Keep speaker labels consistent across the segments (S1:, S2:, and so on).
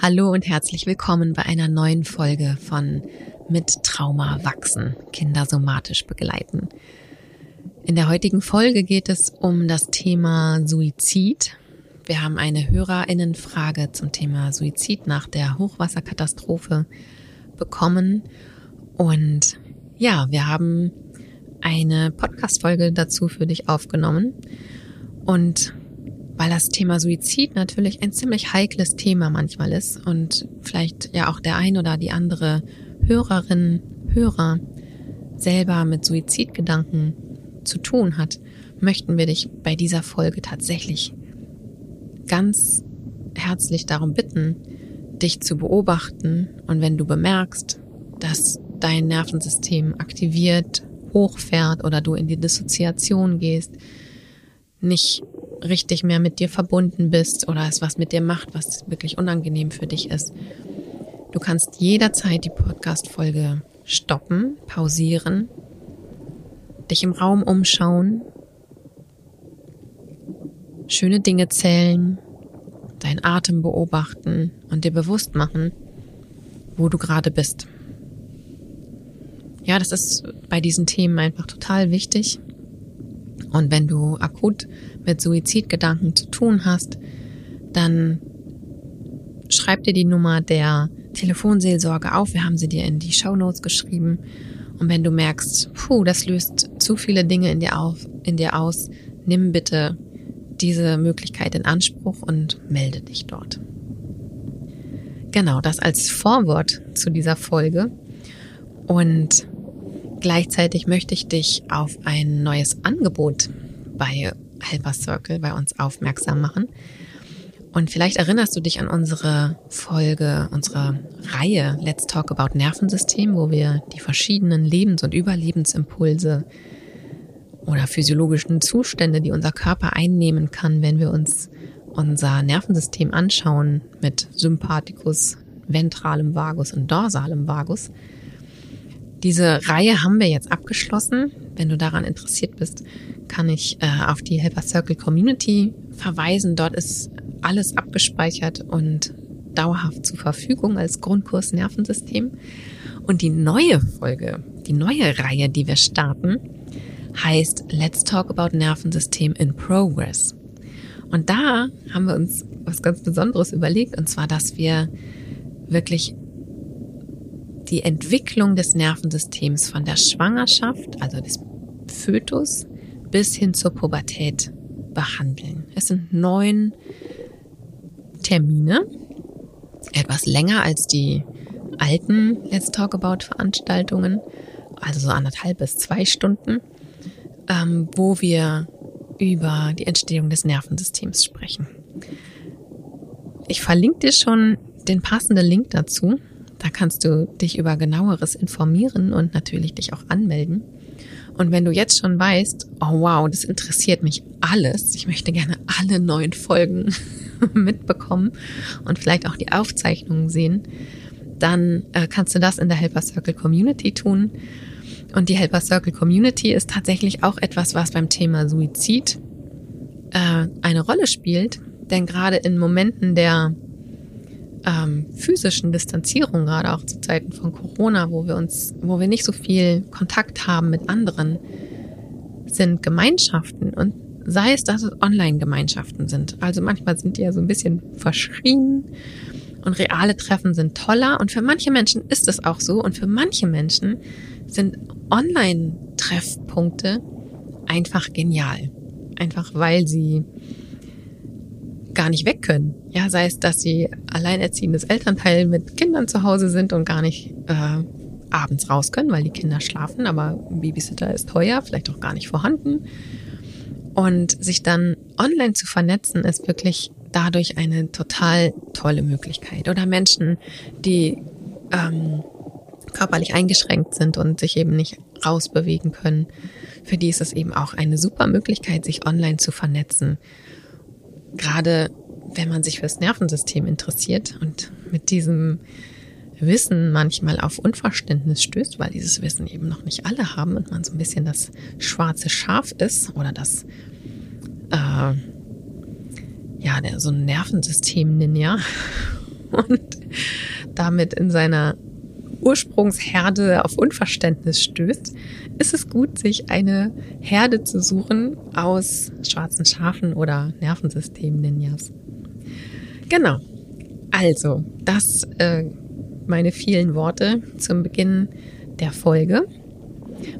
S1: Hallo und herzlich willkommen bei einer neuen Folge von Mit Trauma wachsen, Kinder somatisch begleiten. In der heutigen Folge geht es um das Thema Suizid. Wir haben eine Hörerinnenfrage zum Thema Suizid nach der Hochwasserkatastrophe bekommen und ja, wir haben eine Podcast-Folge dazu für dich aufgenommen und weil das Thema Suizid natürlich ein ziemlich heikles Thema manchmal ist und vielleicht ja auch der ein oder die andere Hörerin, Hörer selber mit Suizidgedanken zu tun hat, möchten wir dich bei dieser Folge tatsächlich ganz herzlich darum bitten, dich zu beobachten. Und wenn du bemerkst, dass dein Nervensystem aktiviert, hochfährt oder du in die Dissoziation gehst, nicht richtig mehr mit dir verbunden bist oder es was mit dir macht, was wirklich unangenehm für dich ist. Du kannst jederzeit die Podcast-Folge stoppen, pausieren, dich im Raum umschauen, schöne Dinge zählen, deinen Atem beobachten und dir bewusst machen, wo du gerade bist. Ja, das ist bei diesen Themen einfach total wichtig. Und wenn du akut mit Suizidgedanken zu tun hast, dann schreib dir die Nummer der Telefonseelsorge auf. Wir haben sie dir in die Show Notes geschrieben. Und wenn du merkst, puh, das löst zu viele Dinge in dir, auf, in dir aus, nimm bitte diese Möglichkeit in Anspruch und melde dich dort. Genau, das als Vorwort zu dieser Folge. Und gleichzeitig möchte ich dich auf ein neues Angebot bei Helper Circle bei uns aufmerksam machen. Und vielleicht erinnerst du dich an unsere Folge, unsere Reihe Let's Talk About Nervensystem, wo wir die verschiedenen Lebens- und Überlebensimpulse oder physiologischen Zustände, die unser Körper einnehmen kann, wenn wir uns unser Nervensystem anschauen mit Sympathikus, ventralem Vagus und dorsalem Vagus. Diese Reihe haben wir jetzt abgeschlossen. Wenn du daran interessiert bist, kann ich äh, auf die Helper Circle Community verweisen. Dort ist alles abgespeichert und dauerhaft zur Verfügung als Grundkurs Nervensystem. Und die neue Folge, die neue Reihe, die wir starten, heißt Let's Talk About Nervensystem in Progress. Und da haben wir uns was ganz Besonderes überlegt, und zwar, dass wir wirklich die Entwicklung des Nervensystems von der Schwangerschaft, also des Fötus, bis hin zur Pubertät behandeln. Es sind neun Termine, etwas länger als die alten Let's Talk About Veranstaltungen, also so anderthalb bis zwei Stunden, ähm, wo wir über die Entstehung des Nervensystems sprechen. Ich verlinke dir schon den passenden Link dazu. Da kannst du dich über genaueres informieren und natürlich dich auch anmelden. Und wenn du jetzt schon weißt, oh wow, das interessiert mich alles, ich möchte gerne alle neuen Folgen mitbekommen und vielleicht auch die Aufzeichnungen sehen, dann äh, kannst du das in der Helper Circle Community tun. Und die Helper Circle Community ist tatsächlich auch etwas, was beim Thema Suizid äh, eine Rolle spielt. Denn gerade in Momenten der ähm, physischen Distanzierung, gerade auch zu Zeiten von Corona, wo wir uns, wo wir nicht so viel Kontakt haben mit anderen, sind Gemeinschaften und sei es, dass es Online-Gemeinschaften sind. Also manchmal sind die ja so ein bisschen verschrien und reale Treffen sind toller und für manche Menschen ist es auch so und für manche Menschen sind Online-Treffpunkte einfach genial. Einfach weil sie gar nicht weg können. Ja, sei es, dass sie alleinerziehendes Elternteil mit Kindern zu Hause sind und gar nicht äh, abends raus können, weil die Kinder schlafen, aber ein Babysitter ist teuer, vielleicht auch gar nicht vorhanden. Und sich dann online zu vernetzen, ist wirklich dadurch eine total tolle Möglichkeit. Oder Menschen, die ähm, körperlich eingeschränkt sind und sich eben nicht rausbewegen können. Für die ist es eben auch eine super Möglichkeit, sich online zu vernetzen gerade wenn man sich fürs Nervensystem interessiert und mit diesem Wissen manchmal auf Unverständnis stößt, weil dieses Wissen eben noch nicht alle haben und man so ein bisschen das schwarze Schaf ist oder das, äh, ja, der, so ein Nervensystem-Ninja und damit in seiner Ursprungsherde auf Unverständnis stößt, ist es gut, sich eine Herde zu suchen aus schwarzen Schafen oder Nervensystem-Ninjas. Genau. Also, das äh, meine vielen Worte zum Beginn der Folge.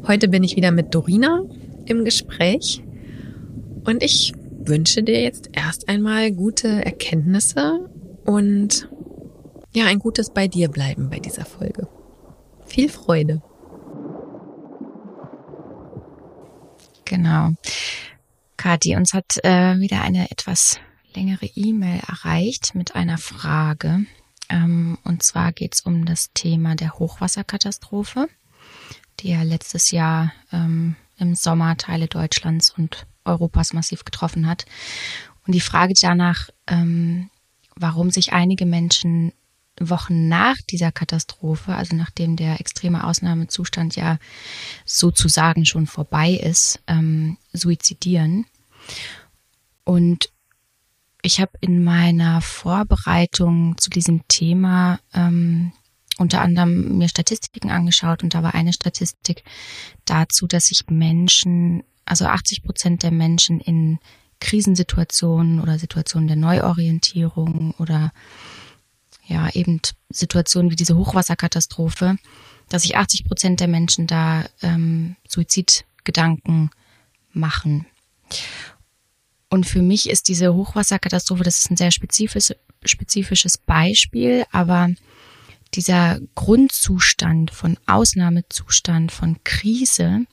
S1: Heute bin ich wieder mit Dorina im Gespräch und ich wünsche dir jetzt erst einmal gute Erkenntnisse und ja, ein gutes bei dir bleiben bei dieser Folge. Viel Freude.
S2: Genau. Kathi, uns hat äh, wieder eine etwas längere E-Mail erreicht mit einer Frage. Ähm, und zwar geht es um das Thema der Hochwasserkatastrophe, die ja letztes Jahr ähm, im Sommer Teile Deutschlands und Europas massiv getroffen hat. Und die Frage danach, ähm, warum sich einige Menschen Wochen nach dieser Katastrophe, also nachdem der extreme Ausnahmezustand ja sozusagen schon vorbei ist, ähm, suizidieren. Und ich habe in meiner Vorbereitung zu diesem Thema ähm, unter anderem mir Statistiken angeschaut und da war eine Statistik dazu, dass sich Menschen, also 80 Prozent der Menschen in Krisensituationen oder Situationen der Neuorientierung oder ja eben Situationen wie diese Hochwasserkatastrophe, dass sich 80 Prozent der Menschen da ähm, Suizidgedanken machen. Und für mich ist diese Hochwasserkatastrophe, das ist ein sehr spezifisches, spezifisches Beispiel, aber dieser Grundzustand von Ausnahmezustand, von Krise,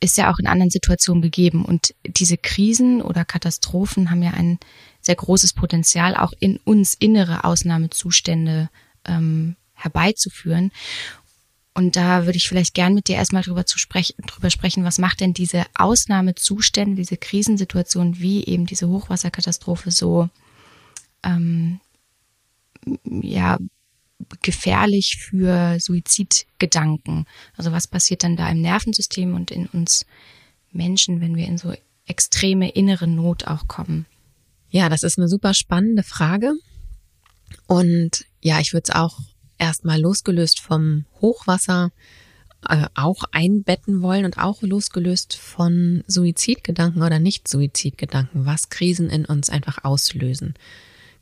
S2: ist ja auch in anderen Situationen gegeben. Und diese Krisen oder Katastrophen haben ja ein sehr großes Potenzial, auch in uns innere Ausnahmezustände ähm, herbeizuführen. Und da würde ich vielleicht gern mit dir erstmal drüber, zu sprechen, drüber sprechen, was macht denn diese Ausnahmezustände, diese Krisensituation wie eben diese Hochwasserkatastrophe so ähm, ja, gefährlich für Suizidgedanken. Also was passiert dann da im Nervensystem und in uns Menschen, wenn wir in so extreme innere Not auch kommen?
S1: Ja, das ist eine super spannende Frage. Und ja, ich würde es auch erstmal losgelöst vom Hochwasser äh, auch einbetten wollen und auch losgelöst von Suizidgedanken oder Nicht-Suizidgedanken, was Krisen in uns einfach auslösen.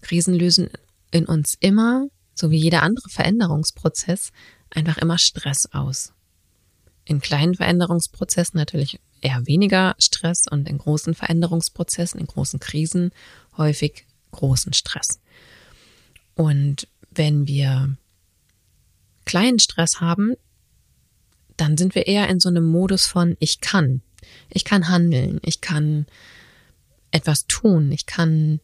S1: Krisen lösen in uns immer, so wie jeder andere Veränderungsprozess, einfach immer Stress aus. In kleinen Veränderungsprozessen natürlich eher weniger Stress und in großen Veränderungsprozessen, in großen Krisen häufig großen Stress. Und wenn wir kleinen Stress haben, dann sind wir eher in so einem Modus von ich kann. Ich kann handeln, ich kann etwas tun, ich kann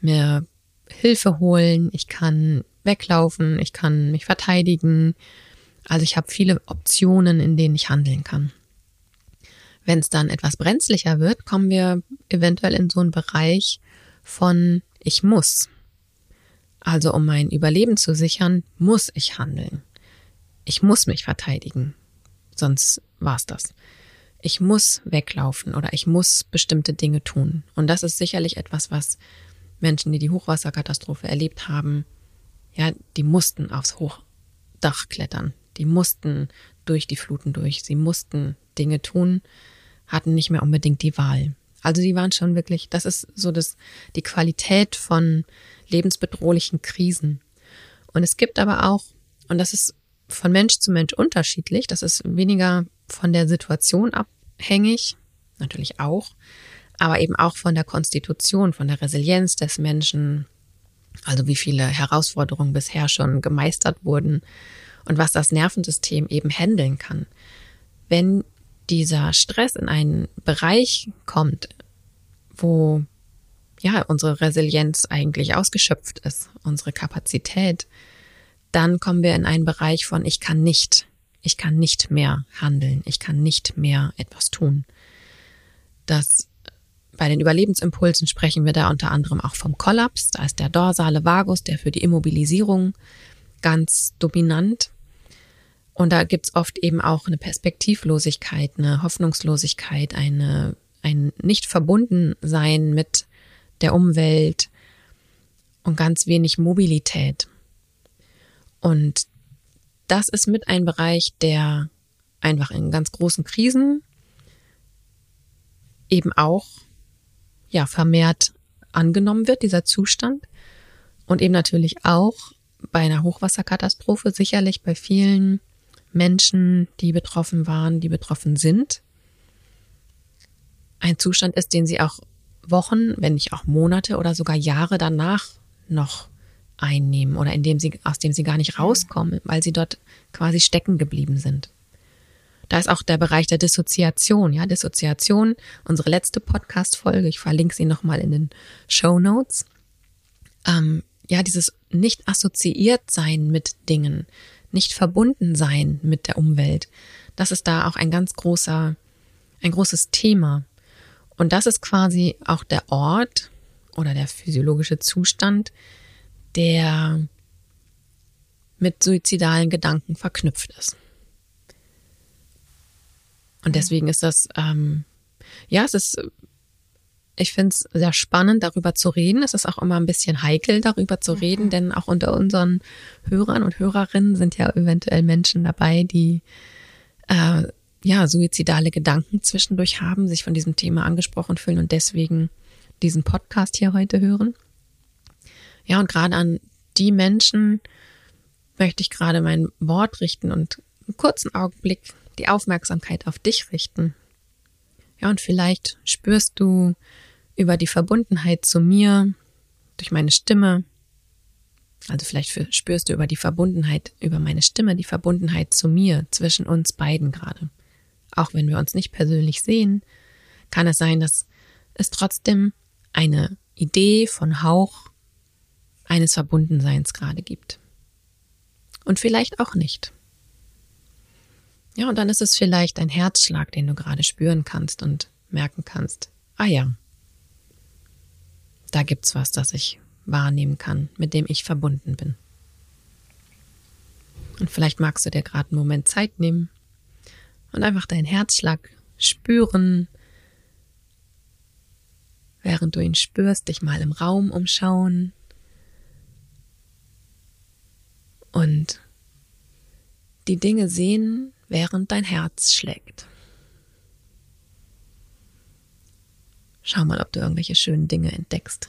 S1: mir Hilfe holen, ich kann weglaufen, ich kann mich verteidigen. Also ich habe viele Optionen, in denen ich handeln kann. Wenn es dann etwas brenzlicher wird, kommen wir eventuell in so einen Bereich von ich muss. Also um mein Überleben zu sichern, muss ich handeln. Ich muss mich verteidigen, sonst war's das. Ich muss weglaufen oder ich muss bestimmte Dinge tun. Und das ist sicherlich etwas, was Menschen, die die Hochwasserkatastrophe erlebt haben, ja, die mussten aufs Hochdach klettern. Die mussten durch die Fluten durch. Sie mussten Dinge tun, hatten nicht mehr unbedingt die Wahl. Also die waren schon wirklich, das ist so das, die Qualität von lebensbedrohlichen Krisen. Und es gibt aber auch, und das ist von Mensch zu Mensch unterschiedlich. Das ist weniger von der Situation abhängig, natürlich auch, aber eben auch von der Konstitution, von der Resilienz des Menschen, also wie viele Herausforderungen bisher schon gemeistert wurden und was das Nervensystem eben handeln kann. Wenn dieser Stress in einen Bereich kommt, wo ja unsere Resilienz eigentlich ausgeschöpft ist, unsere Kapazität, dann kommen wir in einen Bereich von ich kann nicht, ich kann nicht mehr handeln, ich kann nicht mehr etwas tun. Das bei den Überlebensimpulsen sprechen wir da unter anderem auch vom Kollaps. Da ist der dorsale Vagus, der für die Immobilisierung ganz dominant. Und da gibt's oft eben auch eine Perspektivlosigkeit, eine Hoffnungslosigkeit, eine, ein Nicht-Verbundensein mit der Umwelt, und ganz wenig Mobilität. Und das ist mit ein Bereich, der einfach in ganz großen Krisen eben auch ja vermehrt angenommen wird, dieser Zustand. Und eben natürlich auch bei einer Hochwasserkatastrophe sicherlich bei vielen Menschen, die betroffen waren, die betroffen sind, ein Zustand ist, den sie auch Wochen, wenn nicht auch Monate oder sogar Jahre danach noch einnehmen oder in dem sie, aus dem sie gar nicht rauskommen, weil sie dort quasi stecken geblieben sind. Da ist auch der Bereich der Dissoziation, ja, Dissoziation, unsere letzte Podcast-Folge, ich verlinke sie nochmal in den Show Notes. Ähm, ja, dieses nicht assoziiert sein mit Dingen, nicht verbunden sein mit der Umwelt, das ist da auch ein ganz großer, ein großes Thema. Und das ist quasi auch der Ort oder der physiologische Zustand, der mit suizidalen Gedanken verknüpft ist. Und deswegen ist das, ähm, ja, es ist, ich finde es sehr spannend, darüber zu reden. Es ist auch immer ein bisschen heikel, darüber zu reden, mhm. denn auch unter unseren Hörern und Hörerinnen sind ja eventuell Menschen dabei, die äh, ja suizidale Gedanken zwischendurch haben, sich von diesem Thema angesprochen fühlen und deswegen diesen Podcast hier heute hören. Ja, und gerade an die Menschen möchte ich gerade mein Wort richten und einen kurzen Augenblick die Aufmerksamkeit auf dich richten. Ja, und vielleicht spürst du über die Verbundenheit zu mir, durch meine Stimme, also vielleicht spürst du über die Verbundenheit, über meine Stimme, die Verbundenheit zu mir, zwischen uns beiden gerade. Auch wenn wir uns nicht persönlich sehen, kann es sein, dass es trotzdem eine Idee von Hauch eines Verbundenseins gerade gibt. Und vielleicht auch nicht. Ja, und dann ist es vielleicht ein Herzschlag, den du gerade spüren kannst und merken kannst. Ah ja, da gibt's was, das ich wahrnehmen kann, mit dem ich verbunden bin. Und vielleicht magst du dir gerade einen Moment Zeit nehmen und einfach deinen Herzschlag spüren, während du ihn spürst, dich mal im Raum umschauen und die Dinge sehen, während dein Herz schlägt. Schau mal, ob du irgendwelche schönen Dinge entdeckst.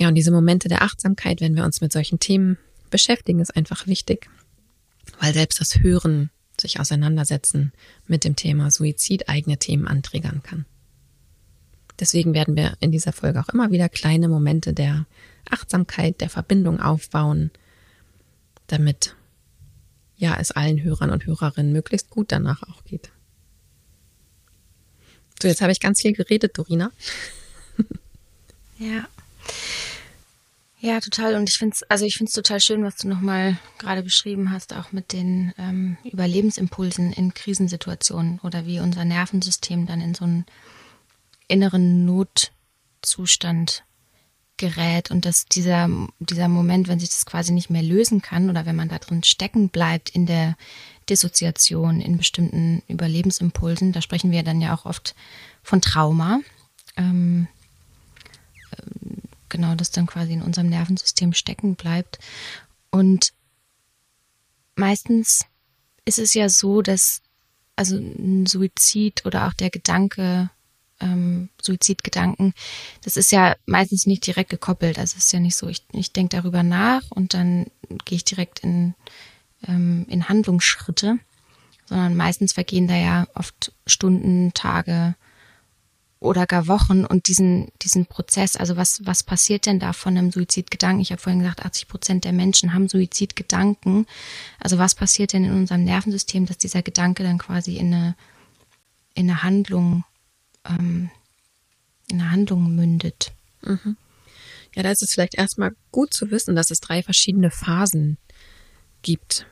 S1: Ja, und diese Momente der Achtsamkeit, wenn wir uns mit solchen Themen beschäftigen, ist einfach wichtig, weil selbst das Hören, sich auseinandersetzen mit dem Thema Suizid eigene Themen anträgern kann. Deswegen werden wir in dieser Folge auch immer wieder kleine Momente der Achtsamkeit, der Verbindung aufbauen, damit ja es allen Hörern und Hörerinnen möglichst gut danach auch geht. So, jetzt habe ich ganz viel geredet, Dorina.
S2: ja. Ja, total. Und ich finde es, also ich finde es total schön, was du nochmal gerade beschrieben hast, auch mit den ähm, Überlebensimpulsen in Krisensituationen oder wie unser Nervensystem dann in so einen inneren Notzustand gerät und dass dieser, dieser Moment, wenn sich das quasi nicht mehr lösen kann oder wenn man da drin stecken bleibt in der Dissoziation, in bestimmten Überlebensimpulsen, da sprechen wir dann ja auch oft von Trauma. Ähm, ähm, genau, das dann quasi in unserem Nervensystem stecken bleibt. Und meistens ist es ja so, dass also ein Suizid oder auch der Gedanke, ähm, Suizidgedanken, das ist ja meistens nicht direkt gekoppelt. Also es ist ja nicht so, ich, ich denke darüber nach und dann gehe ich direkt in, ähm, in Handlungsschritte, sondern meistens vergehen da ja oft Stunden, Tage oder gar Wochen und diesen, diesen Prozess, also was, was passiert denn da von einem Suizidgedanken? Ich habe vorhin gesagt, 80 Prozent der Menschen haben Suizidgedanken. Also was passiert denn in unserem Nervensystem, dass dieser Gedanke dann quasi in eine, in eine Handlung ähm, in eine Handlung mündet.
S1: Mhm. Ja, da ist es vielleicht erstmal gut zu wissen, dass es drei verschiedene Phasen gibt.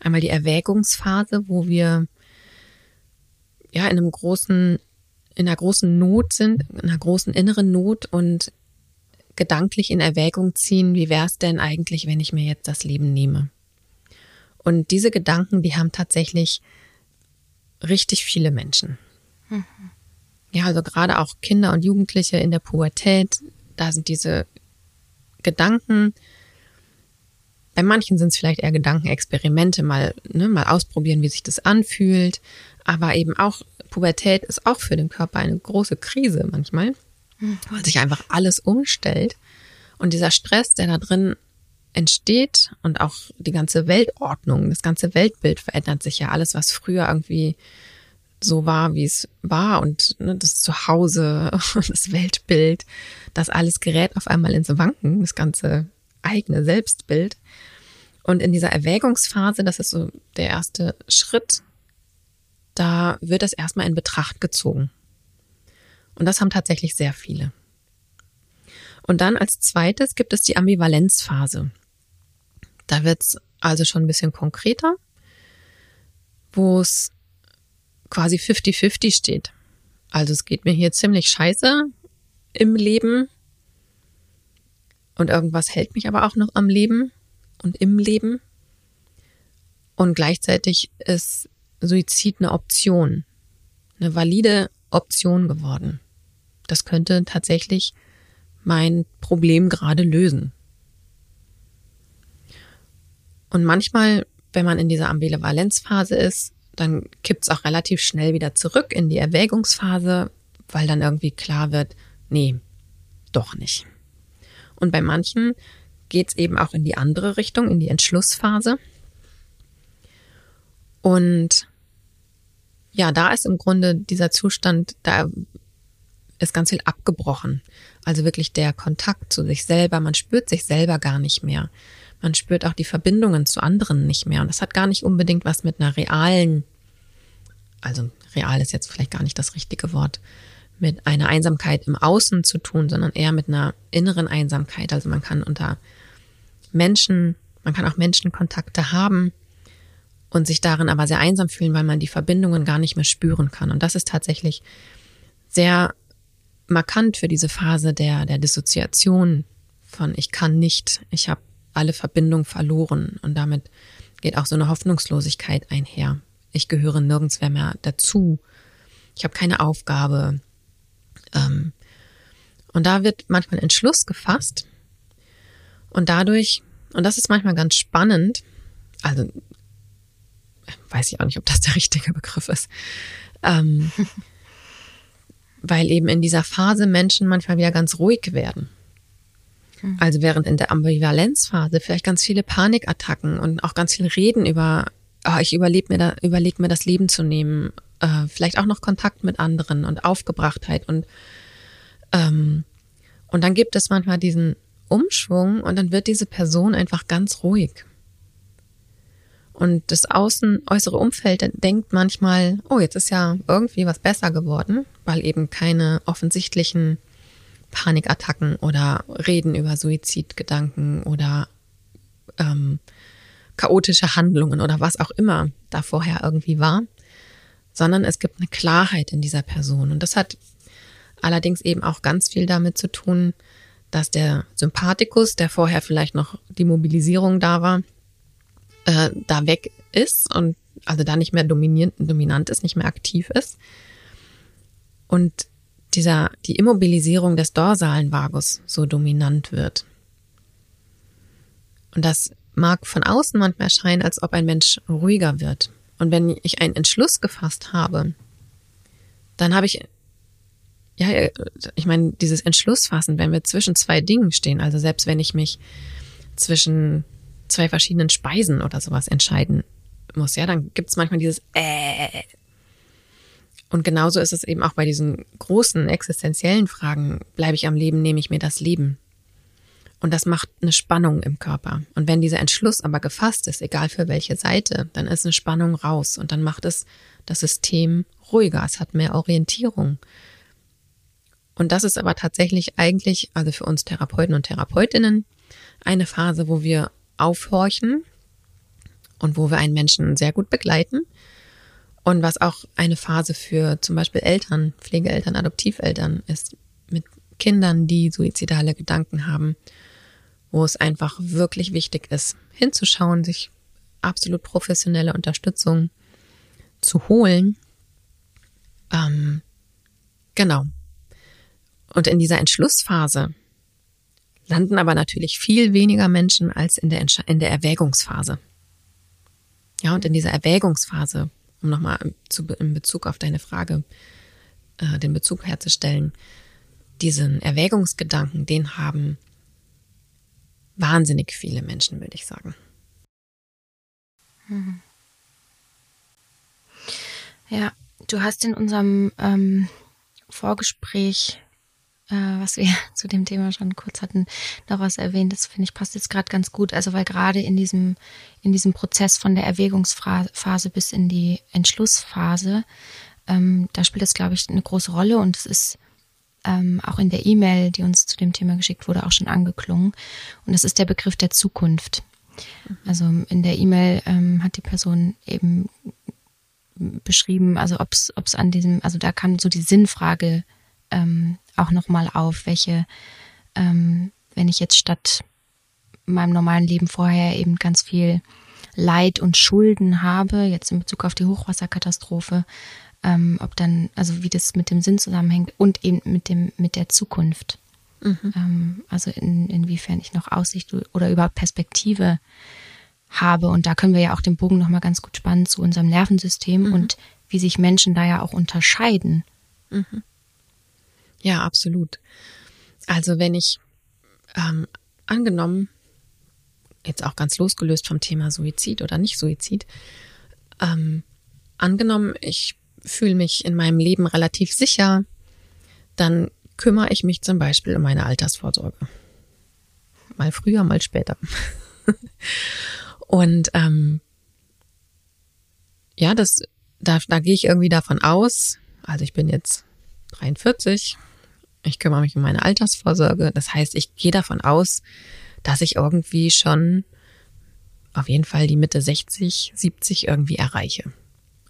S1: Einmal die Erwägungsphase, wo wir ja in einem großen, in einer großen Not sind, in einer großen inneren Not und gedanklich in Erwägung ziehen, wie wäre es denn eigentlich, wenn ich mir jetzt das Leben nehme? Und diese Gedanken, die haben tatsächlich richtig viele Menschen. Mhm. Ja, also gerade auch Kinder und Jugendliche in der Pubertät, da sind diese Gedanken, bei manchen sind es vielleicht eher Gedankenexperimente, mal, ne, mal ausprobieren, wie sich das anfühlt. Aber eben auch, Pubertät ist auch für den Körper eine große Krise manchmal, mhm. weil sich einfach alles umstellt. Und dieser Stress, der da drin entsteht und auch die ganze Weltordnung, das ganze Weltbild verändert sich ja. Alles, was früher irgendwie so war, wie es war und ne, das Zuhause das Weltbild, das alles gerät auf einmal ins Wanken, das ganze eigene Selbstbild. Und in dieser Erwägungsphase, das ist so der erste Schritt, da wird das erstmal in Betracht gezogen. Und das haben tatsächlich sehr viele. Und dann als zweites gibt es die Ambivalenzphase. Da wird es also schon ein bisschen konkreter, wo es quasi 50-50 steht. Also es geht mir hier ziemlich scheiße im Leben und irgendwas hält mich aber auch noch am Leben und im Leben. Und gleichzeitig ist Suizid eine Option, eine valide Option geworden. Das könnte tatsächlich mein Problem gerade lösen. Und manchmal, wenn man in dieser Ambivalenzphase ist, dann kippt es auch relativ schnell wieder zurück in die Erwägungsphase, weil dann irgendwie klar wird, nee, doch nicht. Und bei manchen geht es eben auch in die andere Richtung, in die Entschlussphase. Und ja, da ist im Grunde dieser Zustand, da ist ganz viel abgebrochen. Also wirklich der Kontakt zu sich selber, man spürt sich selber gar nicht mehr. Man spürt auch die Verbindungen zu anderen nicht mehr. Und das hat gar nicht unbedingt was mit einer realen, also real ist jetzt vielleicht gar nicht das richtige Wort, mit einer Einsamkeit im Außen zu tun, sondern eher mit einer inneren Einsamkeit. Also man kann unter Menschen, man kann auch Menschenkontakte haben und sich darin aber sehr einsam fühlen, weil man die Verbindungen gar nicht mehr spüren kann. Und das ist tatsächlich sehr markant für diese Phase der, der Dissoziation von ich kann nicht, ich habe alle Verbindung verloren und damit geht auch so eine Hoffnungslosigkeit einher. Ich gehöre nirgends mehr dazu. Ich habe keine Aufgabe. Ähm, und da wird manchmal Entschluss gefasst und dadurch, und das ist manchmal ganz spannend, also weiß ich auch nicht, ob das der richtige Begriff ist, ähm, weil eben in dieser Phase Menschen manchmal wieder ganz ruhig werden. Also während in der Ambivalenzphase vielleicht ganz viele Panikattacken und auch ganz viel Reden über, oh, ich überlebe mir, da, überleg mir das Leben zu nehmen, äh, vielleicht auch noch Kontakt mit anderen und Aufgebrachtheit und ähm, und dann gibt es manchmal diesen Umschwung und dann wird diese Person einfach ganz ruhig. Und das Außen, äußere Umfeld denkt manchmal, oh, jetzt ist ja irgendwie was besser geworden, weil eben keine offensichtlichen Panikattacken oder Reden über Suizidgedanken oder ähm, chaotische Handlungen oder was auch immer da vorher irgendwie war, sondern es gibt eine Klarheit in dieser Person. Und das hat allerdings eben auch ganz viel damit zu tun, dass der Sympathikus, der vorher vielleicht noch die Mobilisierung da war, äh, da weg ist und also da nicht mehr dominant ist, nicht mehr aktiv ist. Und dieser, die Immobilisierung des dorsalen Vagus so dominant wird. Und das mag von außen manchmal erscheinen, als ob ein Mensch ruhiger wird. Und wenn ich einen Entschluss gefasst habe, dann habe ich, ja, ich meine, dieses Entschluss fassen, wenn wir zwischen zwei Dingen stehen, also selbst wenn ich mich zwischen zwei verschiedenen Speisen oder sowas entscheiden muss, ja, dann gibt es manchmal dieses äh, und genauso ist es eben auch bei diesen großen existenziellen Fragen, bleibe ich am Leben, nehme ich mir das Leben. Und das macht eine Spannung im Körper. Und wenn dieser Entschluss aber gefasst ist, egal für welche Seite, dann ist eine Spannung raus und dann macht es das System ruhiger, es hat mehr Orientierung. Und das ist aber tatsächlich eigentlich, also für uns Therapeuten und Therapeutinnen, eine Phase, wo wir aufhorchen und wo wir einen Menschen sehr gut begleiten und was auch eine Phase für zum Beispiel Eltern, Pflegeeltern, Adoptiveltern ist, mit Kindern, die suizidale Gedanken haben, wo es einfach wirklich wichtig ist, hinzuschauen, sich absolut professionelle Unterstützung zu holen. Ähm, genau. Und in dieser Entschlussphase landen aber natürlich viel weniger Menschen als in der, in der Erwägungsphase. Ja, und in dieser Erwägungsphase, um nochmal in Bezug auf deine Frage, äh, den Bezug herzustellen, diesen Erwägungsgedanken, den haben wahnsinnig viele Menschen, würde ich sagen.
S2: Mhm. Ja, du hast in unserem ähm, Vorgespräch, was wir zu dem Thema schon kurz hatten, noch was erwähnt. Das finde ich passt jetzt gerade ganz gut. Also weil gerade in diesem in diesem Prozess von der Erwägungsphase bis in die Entschlussphase, ähm, da spielt das glaube ich eine große Rolle und es ist ähm, auch in der E-Mail, die uns zu dem Thema geschickt wurde, auch schon angeklungen. Und das ist der Begriff der Zukunft. Also in der E-Mail ähm, hat die Person eben beschrieben, also ob es an diesem, also da kam so die Sinnfrage ähm, auch nochmal auf, welche, ähm, wenn ich jetzt statt meinem normalen Leben vorher eben ganz viel Leid und Schulden habe, jetzt in Bezug auf die Hochwasserkatastrophe, ähm, ob dann, also wie das mit dem Sinn zusammenhängt und eben mit dem, mit der Zukunft. Mhm. Ähm, also in, inwiefern ich noch Aussicht oder überhaupt Perspektive habe. Und da können wir ja auch den Bogen nochmal ganz gut spannen zu unserem Nervensystem mhm. und wie sich Menschen da ja auch unterscheiden.
S1: Mhm. Ja, absolut. Also wenn ich ähm, angenommen, jetzt auch ganz losgelöst vom Thema Suizid oder nicht Suizid, ähm, angenommen, ich fühle mich in meinem Leben relativ sicher, dann kümmere ich mich zum Beispiel um meine Altersvorsorge. Mal früher, mal später. Und ähm, ja, das, da, da gehe ich irgendwie davon aus, also ich bin jetzt 43, ich kümmere mich um meine Altersvorsorge. Das heißt, ich gehe davon aus, dass ich irgendwie schon auf jeden Fall die Mitte 60, 70 irgendwie erreiche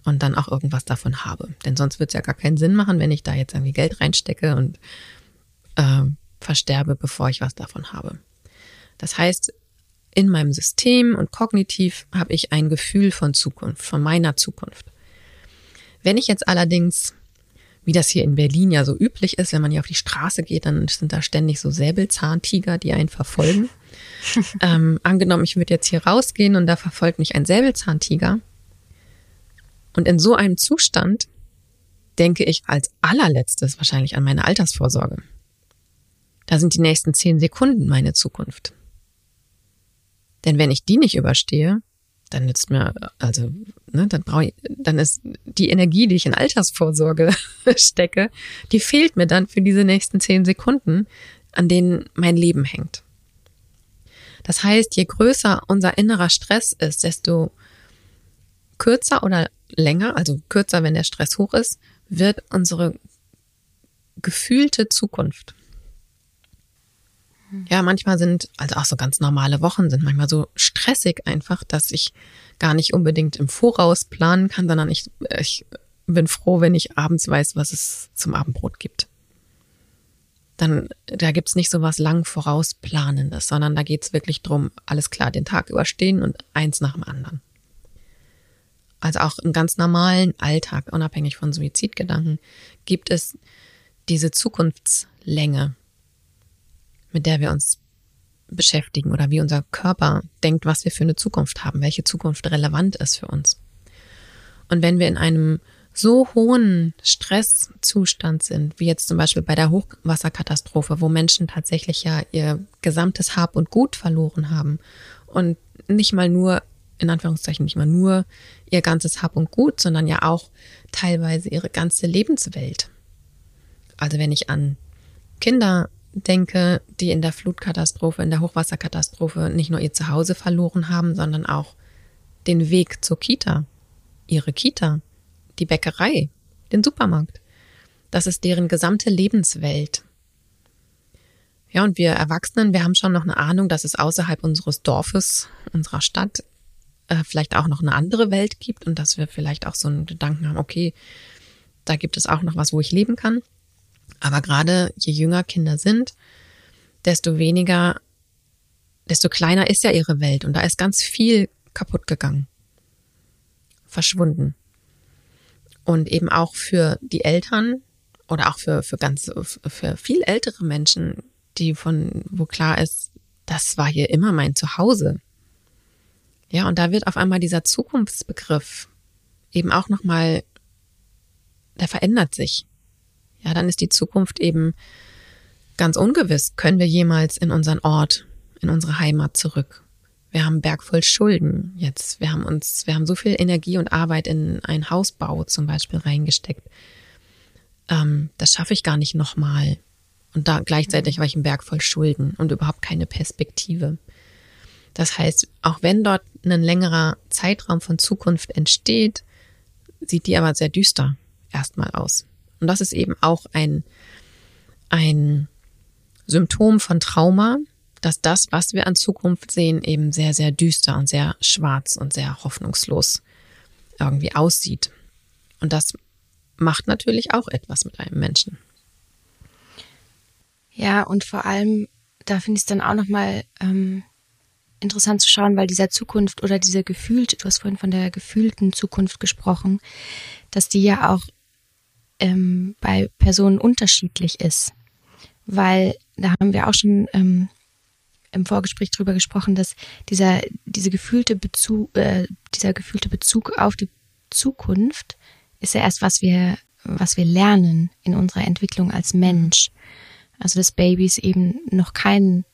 S1: und dann auch irgendwas davon habe. Denn sonst wird es ja gar keinen Sinn machen, wenn ich da jetzt irgendwie Geld reinstecke und äh, versterbe, bevor ich was davon habe. Das heißt, in meinem System und kognitiv habe ich ein Gefühl von Zukunft, von meiner Zukunft. Wenn ich jetzt allerdings, wie das hier in Berlin ja so üblich ist, wenn man hier auf die Straße geht, dann sind da ständig so Säbelzahntiger, die einen verfolgen. ähm, angenommen, ich würde jetzt hier rausgehen und da verfolgt mich ein Säbelzahntiger, und in so einem Zustand denke ich als allerletztes wahrscheinlich an meine Altersvorsorge. Da sind die nächsten zehn Sekunden meine Zukunft. Denn wenn ich die nicht überstehe, dann nützt mir, also, ne, dann brauche ich, dann ist die Energie, die ich in Altersvorsorge stecke, die fehlt mir dann für diese nächsten zehn Sekunden, an denen mein Leben hängt. Das heißt, je größer unser innerer Stress ist, desto kürzer oder länger, also kürzer, wenn der Stress hoch ist, wird unsere gefühlte Zukunft. Ja, manchmal sind, also auch so ganz normale Wochen sind manchmal so stressig einfach, dass ich gar nicht unbedingt im Voraus planen kann, sondern ich, ich bin froh, wenn ich abends weiß, was es zum Abendbrot gibt. Dann, da gibt's nicht so was lang vorausplanendes, sondern da geht's wirklich drum, alles klar, den Tag überstehen und eins nach dem anderen. Also auch im ganz normalen Alltag, unabhängig von Suizidgedanken, gibt es diese Zukunftslänge, mit der wir uns beschäftigen oder wie unser Körper denkt, was wir für eine Zukunft haben, welche Zukunft relevant ist für uns. Und wenn wir in einem so hohen Stresszustand sind, wie jetzt zum Beispiel bei der Hochwasserkatastrophe, wo Menschen tatsächlich ja ihr gesamtes Hab und Gut verloren haben und nicht mal nur in Anführungszeichen nicht mal nur ihr ganzes Hab und Gut, sondern ja auch teilweise ihre ganze Lebenswelt. Also wenn ich an Kinder denke, die in der Flutkatastrophe, in der Hochwasserkatastrophe nicht nur ihr Zuhause verloren haben, sondern auch den Weg zur Kita, ihre Kita, die Bäckerei, den Supermarkt. Das ist deren gesamte Lebenswelt. Ja, und wir Erwachsenen, wir haben schon noch eine Ahnung, dass es außerhalb unseres Dorfes, unserer Stadt äh, vielleicht auch noch eine andere Welt gibt und dass wir vielleicht auch so einen Gedanken haben, okay, da gibt es auch noch was, wo ich leben kann. Aber gerade je jünger Kinder sind, desto weniger, desto kleiner ist ja ihre Welt und da ist ganz viel kaputt gegangen, verschwunden. Und eben auch für die Eltern oder auch für, für ganz, für viel ältere Menschen, die von, wo klar ist, das war hier immer mein Zuhause. Ja, und da wird auf einmal dieser Zukunftsbegriff eben auch nochmal, der verändert sich. Ja, dann ist die Zukunft eben ganz ungewiss. Können wir jemals in unseren Ort, in unsere Heimat zurück? Wir haben bergvoll Schulden jetzt. Wir haben uns, wir haben so viel Energie und Arbeit in einen Hausbau zum Beispiel reingesteckt. Ähm, das schaffe ich gar nicht nochmal. Und da gleichzeitig war ich ein Berg voll Schulden und überhaupt keine Perspektive. Das heißt, auch wenn dort ein längerer Zeitraum von Zukunft entsteht, sieht die aber sehr düster erstmal aus. Und das ist eben auch ein, ein Symptom von Trauma, dass das, was wir an Zukunft sehen, eben sehr, sehr düster und sehr schwarz und sehr hoffnungslos irgendwie aussieht. Und das macht natürlich auch etwas mit einem Menschen.
S2: Ja, und vor allem, da finde ich es dann auch nochmal ähm, interessant zu schauen, weil dieser Zukunft oder diese gefühlte, du hast vorhin von der gefühlten Zukunft gesprochen, dass die ja auch ähm, bei Personen unterschiedlich ist. Weil da haben wir auch schon ähm, im Vorgespräch drüber gesprochen, dass dieser, diese gefühlte Bezug, äh, dieser gefühlte Bezug auf die Zukunft ist ja erst, was wir, was wir lernen in unserer Entwicklung als Mensch. Also dass Babys eben noch keinen,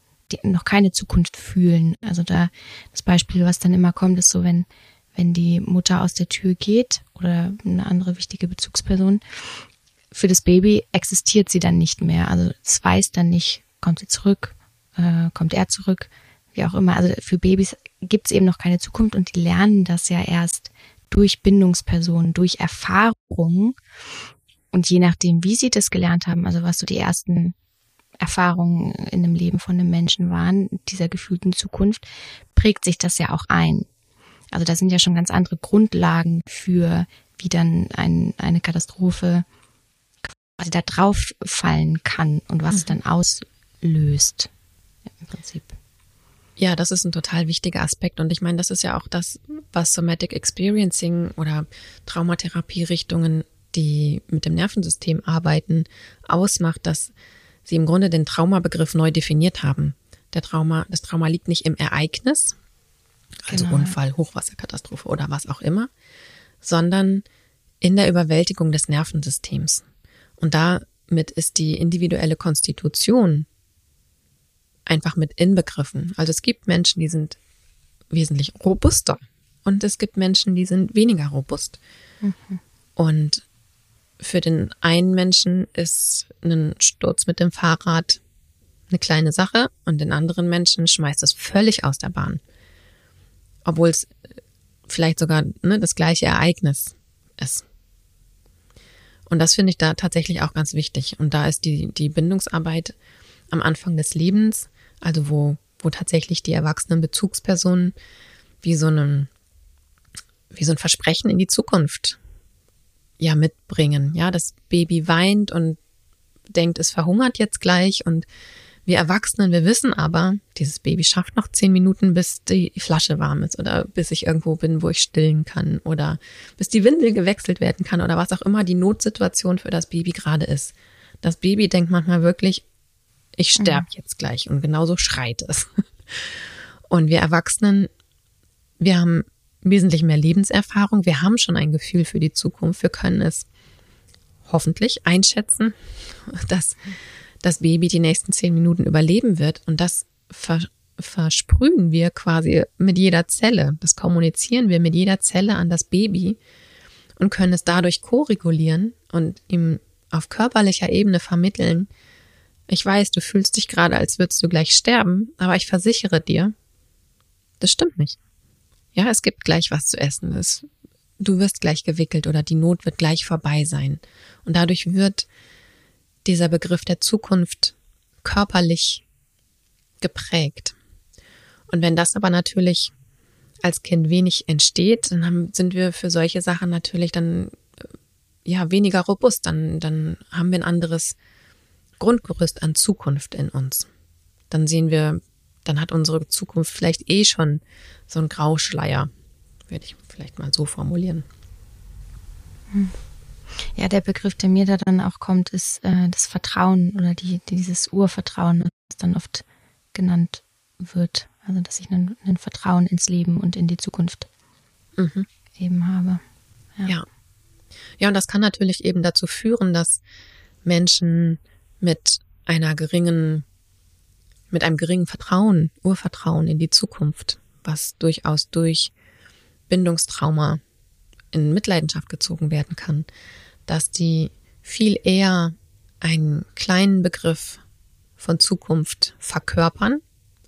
S2: noch keine Zukunft fühlen. Also da das Beispiel, was dann immer kommt, ist so, wenn, wenn die Mutter aus der Tür geht oder eine andere wichtige Bezugsperson, für das Baby existiert sie dann nicht mehr. Also es weiß dann nicht, kommt sie zurück, äh, kommt er zurück, wie auch immer. Also für Babys gibt es eben noch keine Zukunft und die lernen das ja erst durch Bindungspersonen, durch Erfahrungen. Und je nachdem, wie sie das gelernt haben, also was so die ersten Erfahrungen in dem Leben von einem Menschen waren, dieser gefühlten Zukunft, prägt sich das ja auch ein. Also da sind ja schon ganz andere Grundlagen für, wie dann ein, eine Katastrophe quasi da drauf fallen kann und was mhm. es dann auslöst im Prinzip.
S1: Ja, das ist ein total wichtiger Aspekt. Und ich meine, das ist ja auch das, was Somatic Experiencing oder Traumatherapie-Richtungen, die mit dem Nervensystem arbeiten, ausmacht, dass sie im Grunde den Traumabegriff neu definiert haben. Der Trauma, das Trauma liegt nicht im Ereignis, also genau. Unfall, Hochwasserkatastrophe oder was auch immer, sondern in der Überwältigung des Nervensystems. Und damit ist die individuelle Konstitution einfach mit inbegriffen. Also es gibt Menschen, die sind wesentlich robuster und es gibt Menschen, die sind weniger robust. Mhm. Und für den einen Menschen ist ein Sturz mit dem Fahrrad eine kleine Sache und den anderen Menschen schmeißt es völlig aus der Bahn. Obwohl es vielleicht sogar ne, das gleiche Ereignis ist. Und das finde ich da tatsächlich auch ganz wichtig. Und da ist die, die Bindungsarbeit am Anfang des Lebens, also wo, wo tatsächlich die erwachsenen Bezugspersonen wie so ein, wie so ein Versprechen in die Zukunft ja mitbringen. Ja, das Baby weint und denkt, es verhungert jetzt gleich und wir Erwachsenen, wir wissen aber, dieses Baby schafft noch zehn Minuten, bis die Flasche warm ist oder bis ich irgendwo bin, wo ich stillen kann oder bis die Windel gewechselt werden kann oder was auch immer die Notsituation für das Baby gerade ist. Das Baby denkt manchmal wirklich, ich sterbe mhm. jetzt gleich und genauso schreit es. Und wir Erwachsenen, wir haben wesentlich mehr Lebenserfahrung, wir haben schon ein Gefühl für die Zukunft, wir können es hoffentlich einschätzen, dass das Baby die nächsten zehn Minuten überleben wird. Und das ver versprühen wir quasi mit jeder Zelle. Das kommunizieren wir mit jeder Zelle an das Baby und können es dadurch koregulieren und ihm auf körperlicher Ebene vermitteln. Ich weiß, du fühlst dich gerade, als würdest du gleich sterben, aber ich versichere dir, das stimmt nicht. Ja, es gibt gleich was zu essen. Es, du wirst gleich gewickelt oder die Not wird gleich vorbei sein. Und dadurch wird dieser Begriff der Zukunft körperlich geprägt. Und wenn das aber natürlich als Kind wenig entsteht, dann haben, sind wir für solche Sachen natürlich dann äh, ja weniger robust. Dann, dann haben wir ein anderes Grundgerüst an Zukunft in uns. Dann sehen wir dann hat unsere Zukunft vielleicht eh schon so einen Grauschleier, würde ich vielleicht mal so formulieren.
S2: Hm. Ja, der Begriff, der mir da dann auch kommt, ist äh, das Vertrauen oder die, dieses Urvertrauen, das dann oft genannt wird. Also, dass ich ein, ein Vertrauen ins Leben und in die Zukunft mhm. eben habe.
S1: Ja. ja. Ja, und das kann natürlich eben dazu führen, dass Menschen mit einer geringen, mit einem geringen Vertrauen, Urvertrauen in die Zukunft, was durchaus durch Bindungstrauma in Mitleidenschaft gezogen werden kann, dass die viel eher einen kleinen Begriff von Zukunft verkörpern.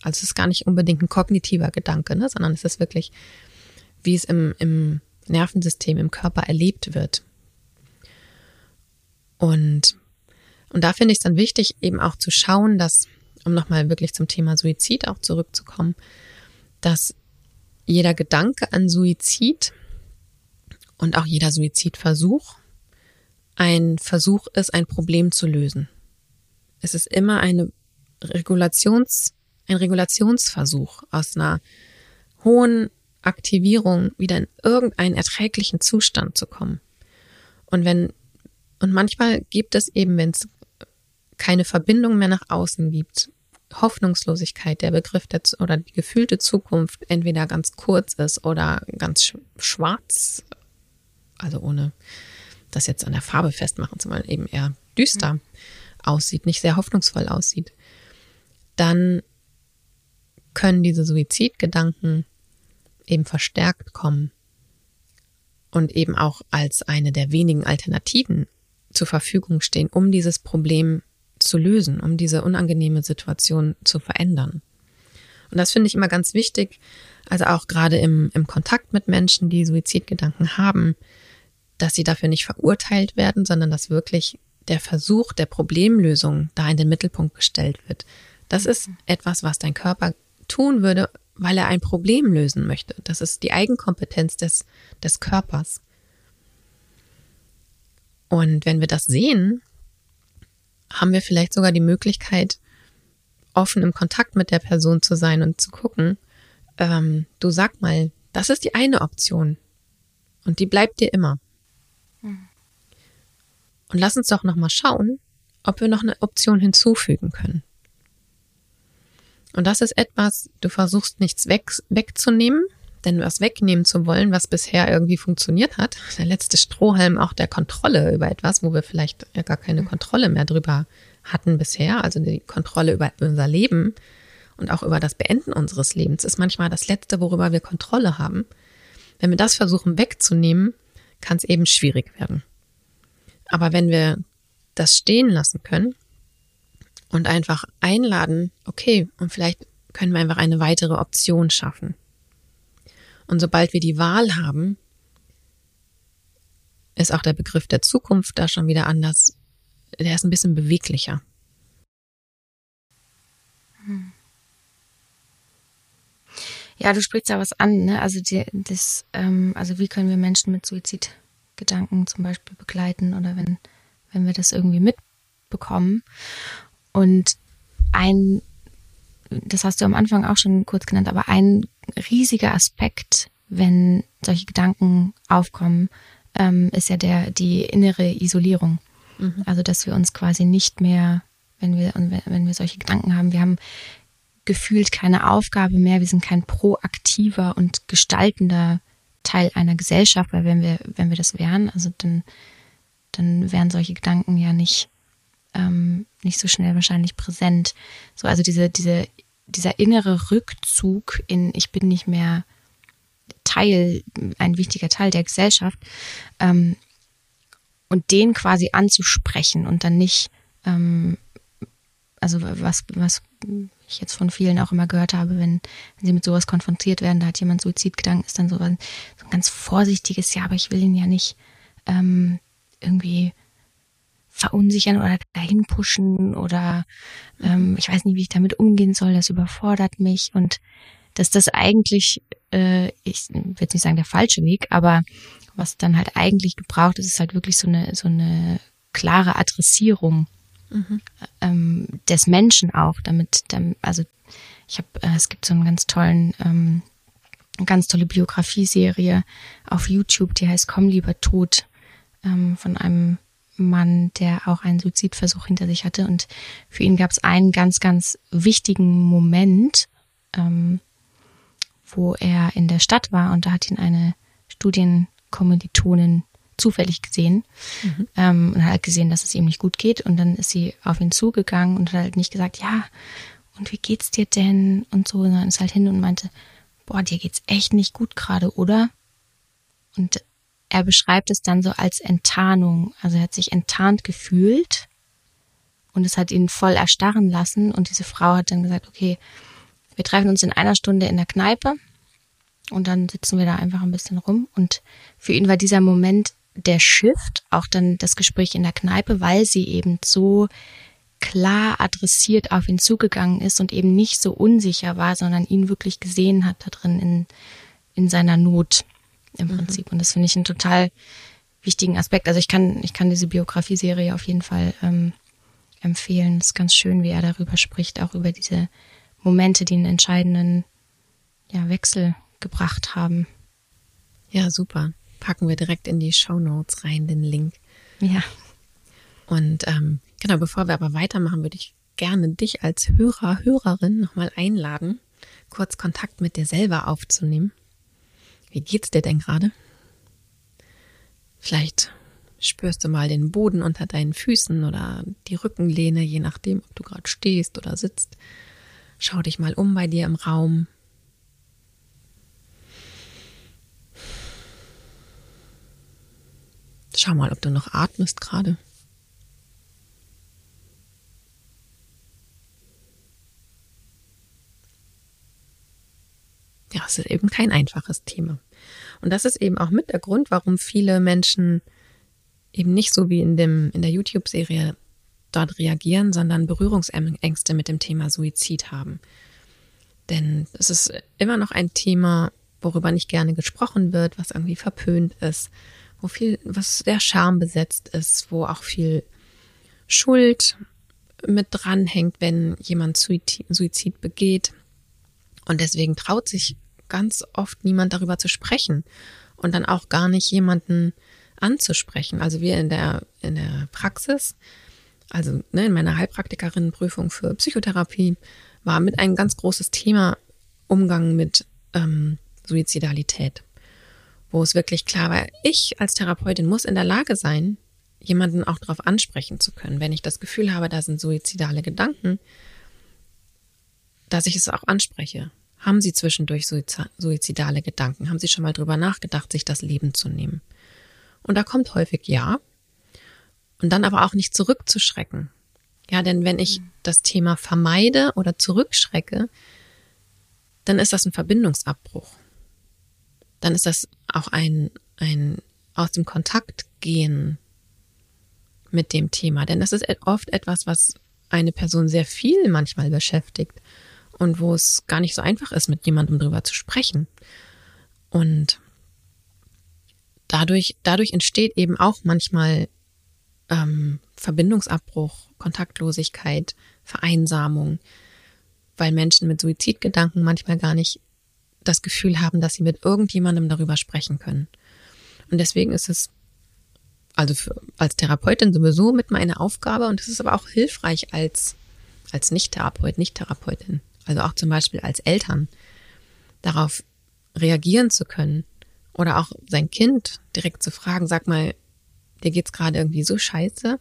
S1: Also es ist gar nicht unbedingt ein kognitiver Gedanke, ne, sondern es ist wirklich, wie es im, im Nervensystem, im Körper erlebt wird. Und, und da finde ich es dann wichtig, eben auch zu schauen, dass, um nochmal wirklich zum Thema Suizid auch zurückzukommen, dass jeder Gedanke an Suizid und auch jeder Suizidversuch ein Versuch ist, ein Problem zu lösen. Es ist immer eine Regulations, ein Regulationsversuch aus einer hohen Aktivierung wieder in irgendeinen erträglichen Zustand zu kommen. Und wenn, und manchmal gibt es eben, wenn es keine Verbindung mehr nach außen gibt, Hoffnungslosigkeit, der Begriff der, oder die gefühlte Zukunft entweder ganz kurz ist oder ganz schwarz also ohne das jetzt an der Farbe festmachen zu wollen, eben eher düster mhm. aussieht, nicht sehr hoffnungsvoll aussieht, dann können diese Suizidgedanken eben verstärkt kommen und eben auch als eine der wenigen Alternativen zur Verfügung stehen, um dieses Problem zu lösen, um diese unangenehme Situation zu verändern. Und das finde ich immer ganz wichtig, also auch gerade im, im Kontakt mit Menschen, die Suizidgedanken haben, dass sie dafür nicht verurteilt werden, sondern dass wirklich der Versuch der Problemlösung da in den Mittelpunkt gestellt wird. Das ist etwas, was dein Körper tun würde, weil er ein Problem lösen möchte. Das ist die Eigenkompetenz des, des Körpers. Und wenn wir das sehen, haben wir vielleicht sogar die Möglichkeit, offen im Kontakt mit der Person zu sein und zu gucken, ähm, du sag mal, das ist die eine Option. Und die bleibt dir immer. Und lass uns doch nochmal schauen, ob wir noch eine Option hinzufügen können. Und das ist etwas, du versuchst nichts weg, wegzunehmen, denn was wegnehmen zu wollen, was bisher irgendwie funktioniert hat, der letzte Strohhalm auch der Kontrolle über etwas, wo wir vielleicht ja gar keine Kontrolle mehr drüber hatten bisher, also die Kontrolle über unser Leben und auch über das Beenden unseres Lebens ist manchmal das Letzte, worüber wir Kontrolle haben. Wenn wir das versuchen wegzunehmen, kann es eben schwierig werden. Aber wenn wir das stehen lassen können und einfach einladen, okay, und vielleicht können wir einfach eine weitere Option schaffen. Und sobald wir die Wahl haben, ist auch der Begriff der Zukunft da schon wieder anders. Der ist ein bisschen beweglicher.
S2: Hm. Ja, du sprichst da was an, ne? Also die, das, ähm, also wie können wir Menschen mit Suizidgedanken zum Beispiel begleiten oder wenn, wenn wir das irgendwie mitbekommen. Und ein, das hast du am Anfang auch schon kurz genannt, aber ein riesiger Aspekt, wenn solche Gedanken aufkommen, ähm, ist ja der, die innere Isolierung. Mhm. Also, dass wir uns quasi nicht mehr, wenn wir, wenn wir solche Gedanken haben, wir haben gefühlt keine Aufgabe mehr, wir sind kein proaktiver und gestaltender Teil einer Gesellschaft, weil wenn wir, wenn wir das wären, also dann, dann wären solche Gedanken ja nicht, ähm, nicht so schnell wahrscheinlich präsent. So, also diese, diese, dieser innere Rückzug in ich bin nicht mehr Teil, ein wichtiger Teil der Gesellschaft, ähm, und den quasi anzusprechen und dann nicht, ähm, also was, was ich jetzt von vielen auch immer gehört habe, wenn, wenn sie mit sowas konfrontiert werden, da hat jemand Suizidgedanken, ist dann so ein, so ein ganz vorsichtiges, ja, aber ich will ihn ja nicht ähm, irgendwie verunsichern oder dahin pushen oder ähm, ich weiß nicht, wie ich damit umgehen soll, das überfordert mich und dass das eigentlich, äh, ich will nicht sagen der falsche Weg, aber was dann halt eigentlich gebraucht ist, ist halt wirklich so eine, so eine klare Adressierung mhm. ähm, des Menschen auch, damit, also Ich habe, äh, es gibt so einen ganz tollen, ähm, ganz tolle Biografieserie auf YouTube, die heißt Komm lieber tot, ähm, von einem Mann, der auch einen Suizidversuch hinter sich hatte. Und für ihn gab es einen ganz, ganz wichtigen Moment, ähm, wo er in der Stadt war und da hat ihn eine Studienkommilitonin zufällig gesehen mhm. ähm, und hat halt gesehen, dass es ihm nicht gut geht. Und dann ist sie auf ihn zugegangen und hat halt nicht gesagt, ja, und wie geht's dir denn? Und so, sondern ist halt hin und meinte, boah, dir geht's echt nicht gut gerade, oder? Und er beschreibt es dann so als Enttarnung. Also er hat sich enttarnt gefühlt und es hat ihn voll erstarren lassen. Und diese Frau hat dann gesagt, okay, wir treffen uns in einer Stunde in der Kneipe und dann sitzen wir da einfach ein bisschen rum. Und für ihn war dieser Moment der Shift, auch dann das Gespräch in der Kneipe, weil sie eben so klar adressiert auf ihn zugegangen ist und eben nicht so unsicher war, sondern ihn wirklich gesehen hat da drin in, in seiner Not im mhm. Prinzip. Und das finde ich einen total wichtigen Aspekt. Also ich kann, ich kann diese Biografieserie auf jeden Fall ähm, empfehlen. Es ist ganz schön, wie er darüber spricht, auch über diese Momente, die einen entscheidenden ja, Wechsel gebracht haben.
S1: Ja, super. Packen wir direkt in die Show Notes rein, den Link.
S2: Ja.
S1: Und ähm, genau, bevor wir aber weitermachen, würde ich gerne dich als Hörer, Hörerin nochmal einladen, kurz Kontakt mit dir selber aufzunehmen. Wie geht's dir denn gerade? Vielleicht spürst du mal den Boden unter deinen Füßen oder die Rückenlehne, je nachdem, ob du gerade stehst oder sitzt. Schau dich mal um bei dir im Raum. Schau mal, ob du noch atmest gerade. Ja, es ist eben kein einfaches Thema. Und das ist eben auch mit der Grund, warum viele Menschen eben nicht so wie in dem, in der YouTube-Serie dort reagieren, sondern Berührungsängste mit dem Thema Suizid haben. Denn es ist immer noch ein Thema, worüber nicht gerne gesprochen wird, was irgendwie verpönt ist, wo viel, was sehr schambesetzt ist, wo auch viel Schuld mit dranhängt, wenn jemand Suizid begeht. Und deswegen traut sich ganz oft niemand darüber zu sprechen und dann auch gar nicht jemanden anzusprechen. Also wir in der, in der Praxis also ne, in meiner Heilpraktikerinnenprüfung für Psychotherapie, war mit ein ganz großes Thema Umgang mit ähm, Suizidalität, wo es wirklich klar war, ich als Therapeutin muss in der Lage sein, jemanden auch darauf ansprechen zu können, wenn ich das Gefühl habe, da sind suizidale Gedanken, dass ich es auch anspreche. Haben Sie zwischendurch suizidale Gedanken? Haben Sie schon mal drüber nachgedacht, sich das Leben zu nehmen? Und da kommt häufig ja, und dann aber auch nicht zurückzuschrecken. Ja, denn wenn ich mhm. das Thema vermeide oder zurückschrecke, dann ist das ein Verbindungsabbruch. Dann ist das auch ein, ein aus dem Kontakt gehen mit dem Thema. Denn das ist oft etwas, was eine Person sehr viel manchmal beschäftigt und wo es gar nicht so einfach ist, mit jemandem drüber zu sprechen. Und dadurch, dadurch entsteht eben auch manchmal ähm, Verbindungsabbruch, Kontaktlosigkeit, Vereinsamung, weil Menschen mit Suizidgedanken manchmal gar nicht das Gefühl haben, dass sie mit irgendjemandem darüber sprechen können. Und deswegen ist es also für, als Therapeutin sowieso mit meiner Aufgabe und es ist aber auch hilfreich als, als Nicht-Therapeut, Nicht-Therapeutin, also auch zum Beispiel als Eltern, darauf reagieren zu können oder auch sein Kind direkt zu fragen, sag mal, dir geht's gerade irgendwie so scheiße.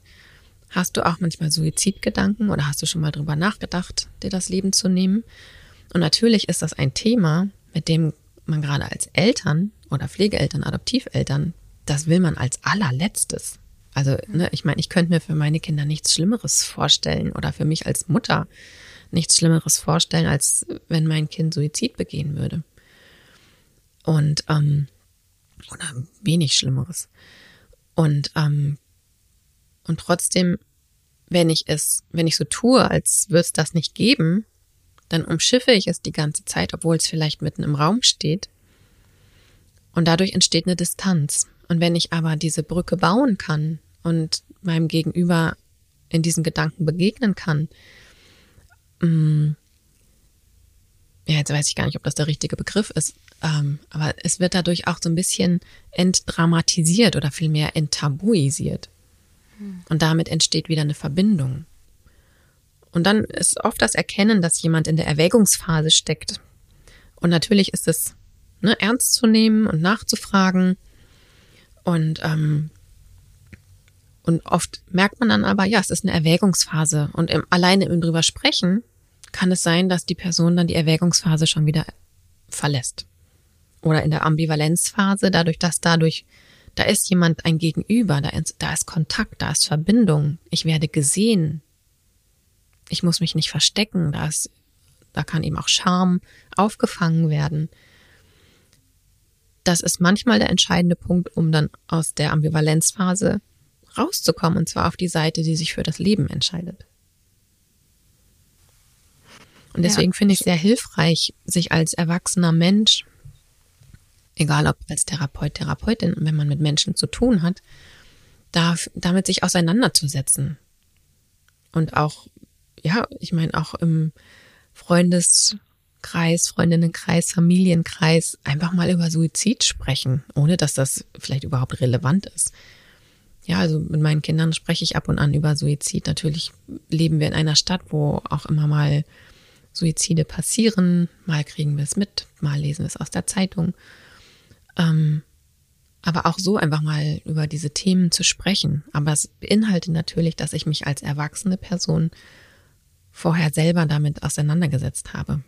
S1: Hast du auch manchmal Suizidgedanken oder hast du schon mal drüber nachgedacht, dir das Leben zu nehmen? Und natürlich ist das ein Thema, mit dem man gerade als Eltern oder Pflegeeltern, Adoptiveltern, das will man als allerletztes. Also, ne, ich meine, ich könnte mir für meine Kinder nichts Schlimmeres vorstellen oder für mich als Mutter nichts Schlimmeres vorstellen, als wenn mein Kind Suizid begehen würde. Und, ähm, oder wenig Schlimmeres. Und, ähm, und trotzdem, wenn ich es, wenn ich so tue, als würde es das nicht geben, dann umschiffe ich es die ganze Zeit, obwohl es vielleicht mitten im Raum steht. Und dadurch entsteht eine Distanz. Und wenn ich aber diese Brücke bauen kann und meinem Gegenüber in diesen Gedanken begegnen kann, mm, ja, jetzt weiß ich gar nicht, ob das der richtige Begriff ist, ähm, aber es wird dadurch auch so ein bisschen entdramatisiert oder vielmehr enttabuisiert. Hm. Und damit entsteht wieder eine Verbindung. Und dann ist oft das Erkennen, dass jemand in der Erwägungsphase steckt. Und natürlich ist es ne, ernst zu nehmen und nachzufragen. Und, ähm, und oft merkt man dann aber, ja, es ist eine Erwägungsphase. Und im, alleine im drüber sprechen kann es sein, dass die Person dann die Erwägungsphase schon wieder verlässt. Oder in der Ambivalenzphase, dadurch, dass dadurch, da ist jemand ein Gegenüber, da ist, da ist Kontakt, da ist Verbindung, ich werde gesehen, ich muss mich nicht verstecken, da ist, da kann eben auch Charme aufgefangen werden. Das ist manchmal der entscheidende Punkt, um dann aus der Ambivalenzphase rauszukommen, und zwar auf die Seite, die sich für das Leben entscheidet. Und deswegen ja. finde ich sehr hilfreich, sich als erwachsener Mensch, egal ob als Therapeut, Therapeutin, wenn man mit Menschen zu tun hat, darf, damit sich auseinanderzusetzen. Und auch ja, ich meine auch im Freundeskreis, Freundinnenkreis, Familienkreis einfach mal über Suizid sprechen, ohne dass das vielleicht überhaupt relevant ist. Ja, also mit meinen Kindern spreche ich ab und an über Suizid. Natürlich leben wir in einer Stadt, wo auch immer mal Suizide passieren. Mal kriegen wir es mit, mal lesen wir es aus der Zeitung. Ähm, aber auch so einfach mal über diese Themen zu sprechen. Aber es beinhaltet natürlich, dass ich mich als erwachsene Person vorher selber damit auseinandergesetzt habe.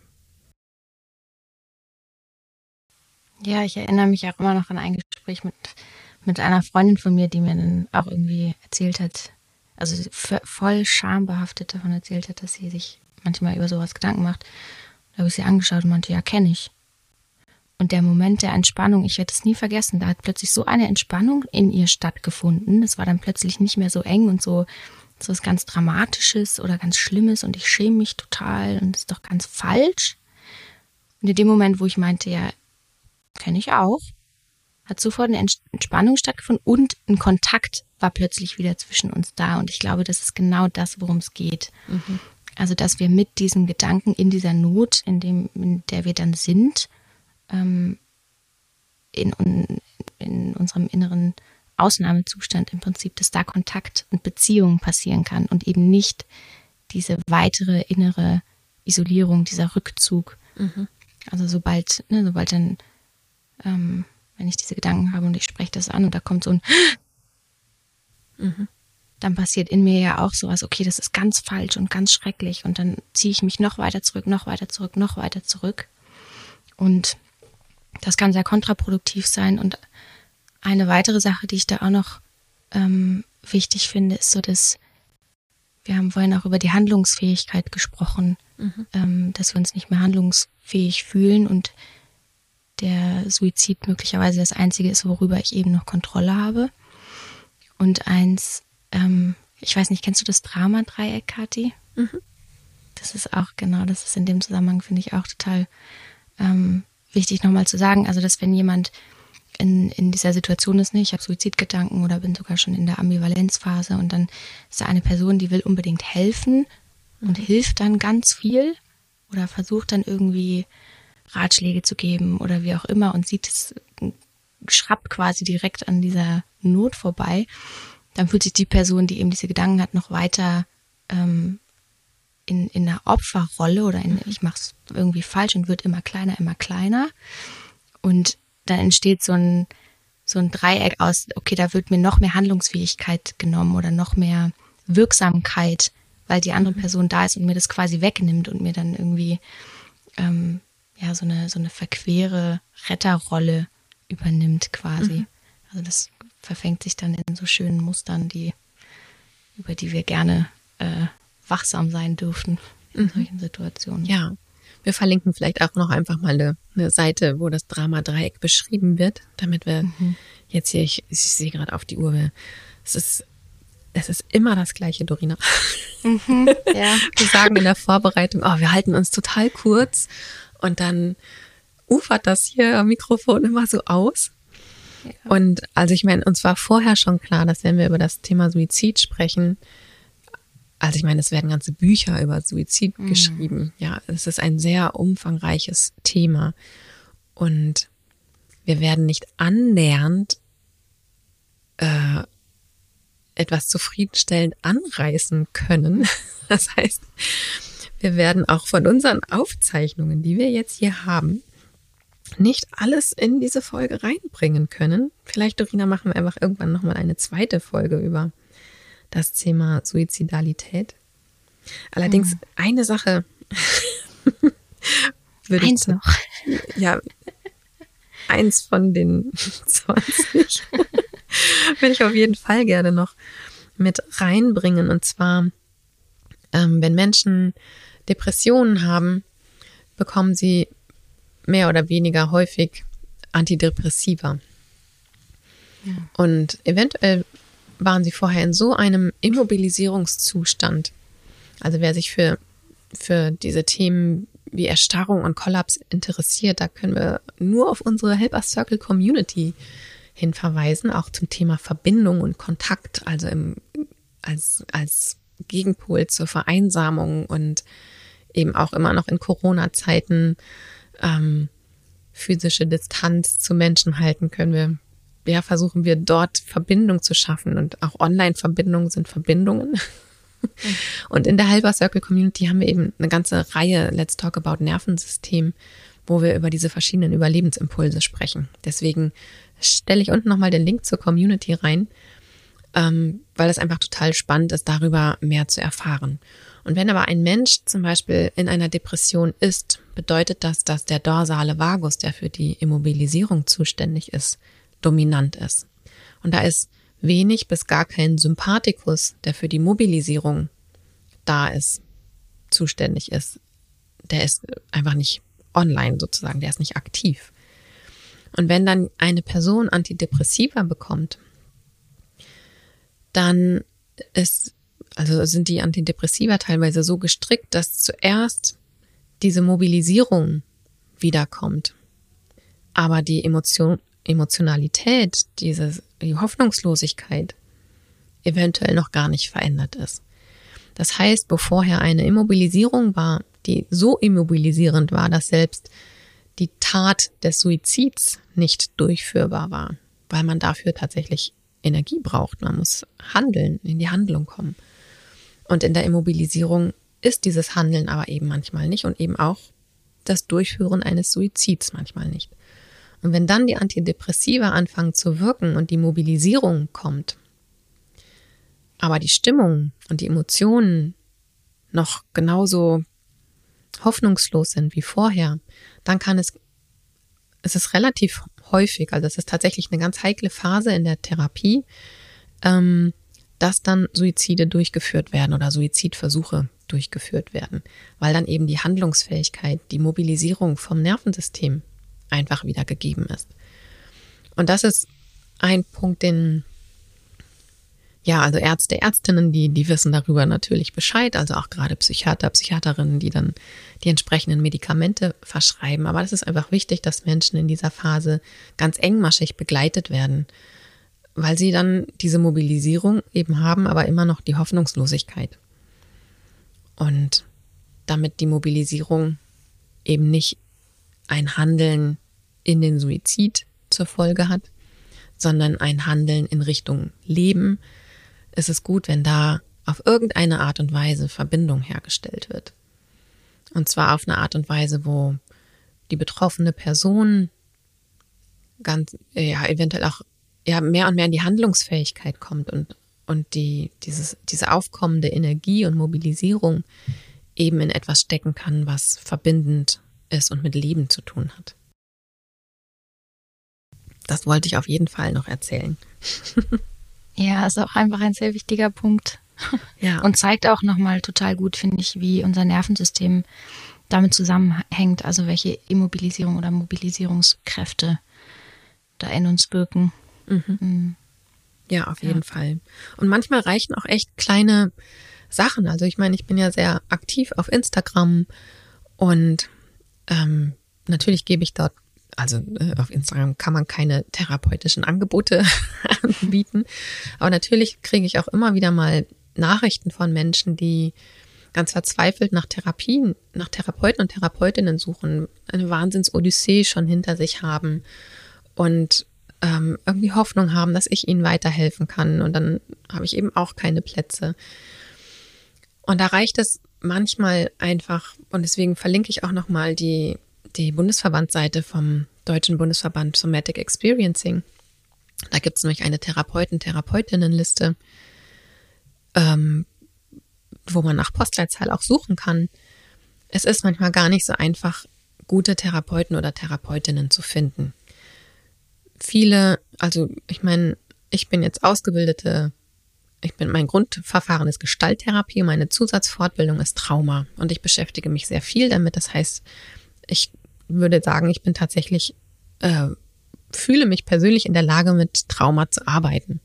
S2: Ja, ich erinnere mich auch immer noch an ein Gespräch mit, mit einer Freundin von mir, die mir dann auch irgendwie erzählt hat, also voll schambehaftet davon erzählt hat, dass sie sich manchmal über sowas Gedanken macht. Da habe ich sie angeschaut und meinte, ja, kenne ich. Und der Moment der Entspannung, ich werde es nie vergessen, da hat plötzlich so eine Entspannung in ihr stattgefunden. Es war dann plötzlich nicht mehr so eng und so so was ganz Dramatisches oder ganz Schlimmes und ich schäme mich total und ist doch ganz falsch. Und in dem Moment, wo ich meinte, ja, kenne ich auch, hat sofort eine Entspannung stattgefunden und ein Kontakt war plötzlich wieder zwischen uns da. Und ich glaube, das ist genau das, worum es geht. Mhm. Also, dass wir mit diesem Gedanken in dieser Not, in, dem, in der wir dann sind, ähm, in, in unserem inneren Ausnahmezustand im Prinzip, dass da Kontakt und Beziehung passieren kann und eben nicht diese weitere innere Isolierung, dieser Rückzug. Mhm. Also sobald, ne, sobald dann, ähm, wenn ich diese Gedanken habe und ich spreche das an und da kommt so ein mhm. dann passiert in mir ja auch sowas, okay, das ist ganz falsch und ganz schrecklich und dann ziehe ich mich noch weiter zurück, noch weiter zurück, noch weiter zurück. Und das kann sehr kontraproduktiv sein und eine weitere Sache, die ich da auch noch ähm, wichtig finde, ist so, dass wir haben vorhin auch über die Handlungsfähigkeit gesprochen, mhm. ähm, dass wir uns nicht mehr handlungsfähig fühlen und der Suizid möglicherweise das Einzige ist, worüber ich eben noch Kontrolle habe. Und eins, ähm, ich weiß nicht, kennst du das Drama-Dreieck, Kathi? Mhm. Das ist auch, genau, das ist in dem Zusammenhang, finde ich auch total ähm, wichtig nochmal zu sagen. Also, dass wenn jemand in, in dieser Situation ist, nicht, ich habe Suizidgedanken oder bin sogar schon in der Ambivalenzphase und dann ist da eine Person, die will unbedingt helfen und mhm. hilft dann ganz viel oder versucht dann irgendwie Ratschläge zu geben oder wie auch immer und sieht es, schrappt quasi direkt an dieser Not vorbei, dann fühlt sich die Person, die eben diese Gedanken hat, noch weiter ähm, in, in einer Opferrolle oder in, mhm. ich mache es irgendwie falsch und wird immer kleiner, immer kleiner. Und dann entsteht so ein, so ein Dreieck aus, okay, da wird mir noch mehr Handlungsfähigkeit genommen oder noch mehr Wirksamkeit, weil die andere mhm. Person da ist und mir das quasi wegnimmt und mir dann irgendwie ähm, ja so eine so eine verquere Retterrolle übernimmt quasi. Mhm. Also das verfängt sich dann in so schönen Mustern, die über die wir gerne äh, wachsam sein dürften in mhm. solchen Situationen.
S1: Ja, wir verlinken vielleicht auch noch einfach mal eine, eine Seite, wo das Drama-Dreieck beschrieben wird, damit wir mhm. jetzt hier, ich, ich sehe gerade auf die Uhr, es ist, es ist immer das gleiche, Dorina. Mhm, ja. Wir sagen in der Vorbereitung, oh, wir halten uns total kurz und dann ufert das hier am Mikrofon immer so aus. Ja. Und also ich meine, uns war vorher schon klar, dass wenn wir über das Thema Suizid sprechen, also ich meine, es werden ganze Bücher über Suizid mhm. geschrieben. Ja, es ist ein sehr umfangreiches Thema. Und wir werden nicht annähernd äh, etwas zufriedenstellend anreißen können. Das heißt, wir werden auch von unseren Aufzeichnungen, die wir jetzt hier haben, nicht alles in diese Folge reinbringen können. Vielleicht, Dorina, machen wir einfach irgendwann nochmal eine zweite Folge über das Thema Suizidalität. Allerdings hm. eine Sache
S2: würde eins ich noch.
S1: Ja, eins von den 20 würde ich auf jeden Fall gerne noch mit reinbringen. Und zwar, ähm, wenn Menschen Depressionen haben, bekommen sie mehr oder weniger häufig Antidepressiva. Ja. Und eventuell waren sie vorher in so einem Immobilisierungszustand. Also wer sich für, für diese Themen wie Erstarrung und Kollaps interessiert, da können wir nur auf unsere Help Us Circle Community hinverweisen, auch zum Thema Verbindung und Kontakt, also im, als, als Gegenpol zur Vereinsamung und eben auch immer noch in Corona-Zeiten ähm, physische Distanz zu Menschen halten, können wir ja, versuchen wir dort Verbindung zu schaffen und auch Online-Verbindungen sind Verbindungen. Und in der Halber Circle Community haben wir eben eine ganze Reihe Let's Talk About Nervensystem, wo wir über diese verschiedenen Überlebensimpulse sprechen. Deswegen stelle ich unten nochmal den Link zur Community rein, ähm, weil es einfach total spannend ist, darüber mehr zu erfahren. Und wenn aber ein Mensch zum Beispiel in einer Depression ist, bedeutet das, dass der dorsale Vagus, der für die Immobilisierung zuständig ist, dominant ist. Und da ist wenig bis gar kein Sympathikus, der für die Mobilisierung da ist, zuständig ist. Der ist einfach nicht online sozusagen, der ist nicht aktiv. Und wenn dann eine Person Antidepressiva bekommt, dann ist, also sind die Antidepressiva teilweise so gestrickt, dass zuerst diese Mobilisierung wiederkommt. Aber die Emotion, Emotionalität, diese die Hoffnungslosigkeit eventuell noch gar nicht verändert ist. Das heißt, wo vorher eine Immobilisierung war, die so immobilisierend war, dass selbst die Tat des Suizids nicht durchführbar war, weil man dafür tatsächlich Energie braucht. Man muss handeln, in die Handlung kommen. Und in der Immobilisierung ist dieses Handeln aber eben manchmal nicht und eben auch das Durchführen eines Suizids manchmal nicht. Und wenn dann die Antidepressiva anfangen zu wirken und die Mobilisierung kommt, aber die Stimmung und die Emotionen noch genauso hoffnungslos sind wie vorher, dann kann es, es ist relativ häufig, also es ist tatsächlich eine ganz heikle Phase in der Therapie, ähm, dass dann Suizide durchgeführt werden oder Suizidversuche durchgeführt werden, weil dann eben die Handlungsfähigkeit, die Mobilisierung vom Nervensystem einfach wieder gegeben ist. Und das ist ein Punkt, den ja, also Ärzte, Ärztinnen, die, die wissen darüber natürlich Bescheid, also auch gerade Psychiater, Psychiaterinnen, die dann die entsprechenden Medikamente verschreiben. Aber es ist einfach wichtig, dass Menschen in dieser Phase ganz engmaschig begleitet werden, weil sie dann diese Mobilisierung eben haben, aber immer noch die Hoffnungslosigkeit. Und damit die Mobilisierung eben nicht ein Handeln in den Suizid zur Folge hat, sondern ein Handeln in Richtung Leben, ist es gut, wenn da auf irgendeine Art und Weise Verbindung hergestellt wird. Und zwar auf eine Art und Weise, wo die betroffene Person ganz, ja, eventuell auch ja, mehr und mehr in die Handlungsfähigkeit kommt und, und die, dieses, diese aufkommende Energie und Mobilisierung eben in etwas stecken kann, was verbindend ist und mit Leben zu tun hat. Das wollte ich auf jeden Fall noch erzählen.
S2: ja, ist auch einfach ein sehr wichtiger Punkt. Ja. Und zeigt auch nochmal total gut, finde ich, wie unser Nervensystem damit zusammenhängt, also welche Immobilisierung oder Mobilisierungskräfte da in uns wirken. Mhm.
S1: Mhm. Ja, auf jeden ja. Fall. Und manchmal reichen auch echt kleine Sachen. Also ich meine, ich bin ja sehr aktiv auf Instagram und ähm, natürlich gebe ich dort, also äh, auf Instagram kann man keine therapeutischen Angebote anbieten, aber natürlich kriege ich auch immer wieder mal Nachrichten von Menschen, die ganz verzweifelt nach Therapien, nach Therapeuten und Therapeutinnen suchen, eine Wahnsinns-Odyssee schon hinter sich haben und ähm, irgendwie Hoffnung haben, dass ich ihnen weiterhelfen kann. Und dann habe ich eben auch keine Plätze. Und da reicht es manchmal einfach, und deswegen verlinke ich auch nochmal die, die Bundesverbandseite vom Deutschen Bundesverband Somatic Experiencing. Da gibt es nämlich eine Therapeuten-Therapeutinnenliste, ähm, wo man nach Postleitzahl auch suchen kann. Es ist manchmal gar nicht so einfach, gute Therapeuten oder Therapeutinnen zu finden. Viele, also ich meine, ich bin jetzt ausgebildete, ich bin, mein Grundverfahren ist Gestalttherapie, meine Zusatzfortbildung ist Trauma und ich beschäftige mich sehr viel damit. Das heißt, ich würde sagen, ich bin tatsächlich, äh, fühle mich persönlich in der Lage, mit Trauma zu arbeiten.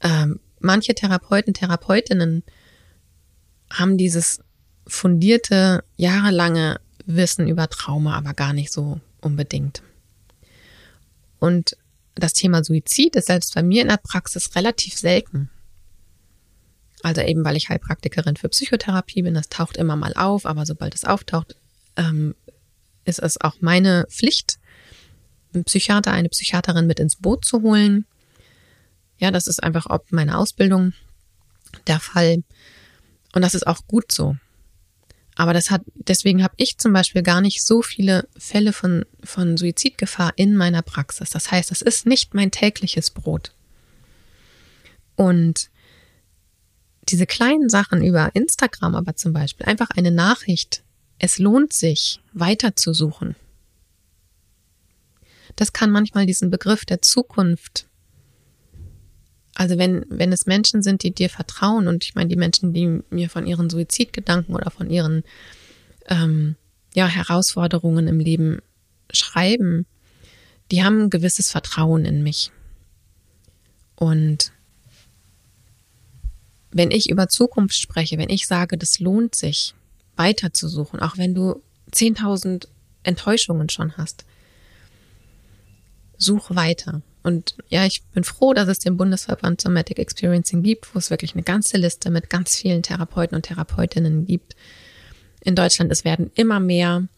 S1: Ähm, manche Therapeuten, Therapeutinnen haben dieses fundierte, jahrelange Wissen über Trauma, aber gar nicht so unbedingt. Und das Thema Suizid ist selbst bei mir in der Praxis relativ selten. Also eben, weil ich Heilpraktikerin für Psychotherapie bin, das taucht immer mal auf, aber sobald es auftaucht, ähm, ist es auch meine Pflicht, einen Psychiater, eine Psychiaterin mit ins Boot zu holen. Ja, das ist einfach ob meine Ausbildung der Fall. Und das ist auch gut so. Aber das hat, deswegen habe ich zum Beispiel gar nicht so viele Fälle von, von Suizidgefahr in meiner Praxis. Das heißt, das ist nicht mein tägliches Brot. Und diese kleinen Sachen über Instagram aber zum Beispiel, einfach eine Nachricht, es lohnt sich, weiterzusuchen. Das kann manchmal diesen Begriff der Zukunft also wenn, wenn es Menschen sind, die dir vertrauen, und ich meine die Menschen, die mir von ihren Suizidgedanken oder von ihren ähm, ja, Herausforderungen im Leben schreiben, die haben ein gewisses Vertrauen in mich. Und wenn ich über Zukunft spreche, wenn ich sage, das lohnt sich, weiterzusuchen, auch wenn du 10.000 Enttäuschungen schon hast, such weiter. Und ja, ich bin froh, dass es den Bundesverband Somatic Experiencing gibt, wo es wirklich eine ganze Liste mit ganz vielen Therapeuten und Therapeutinnen gibt. In Deutschland, es werden immer mehr.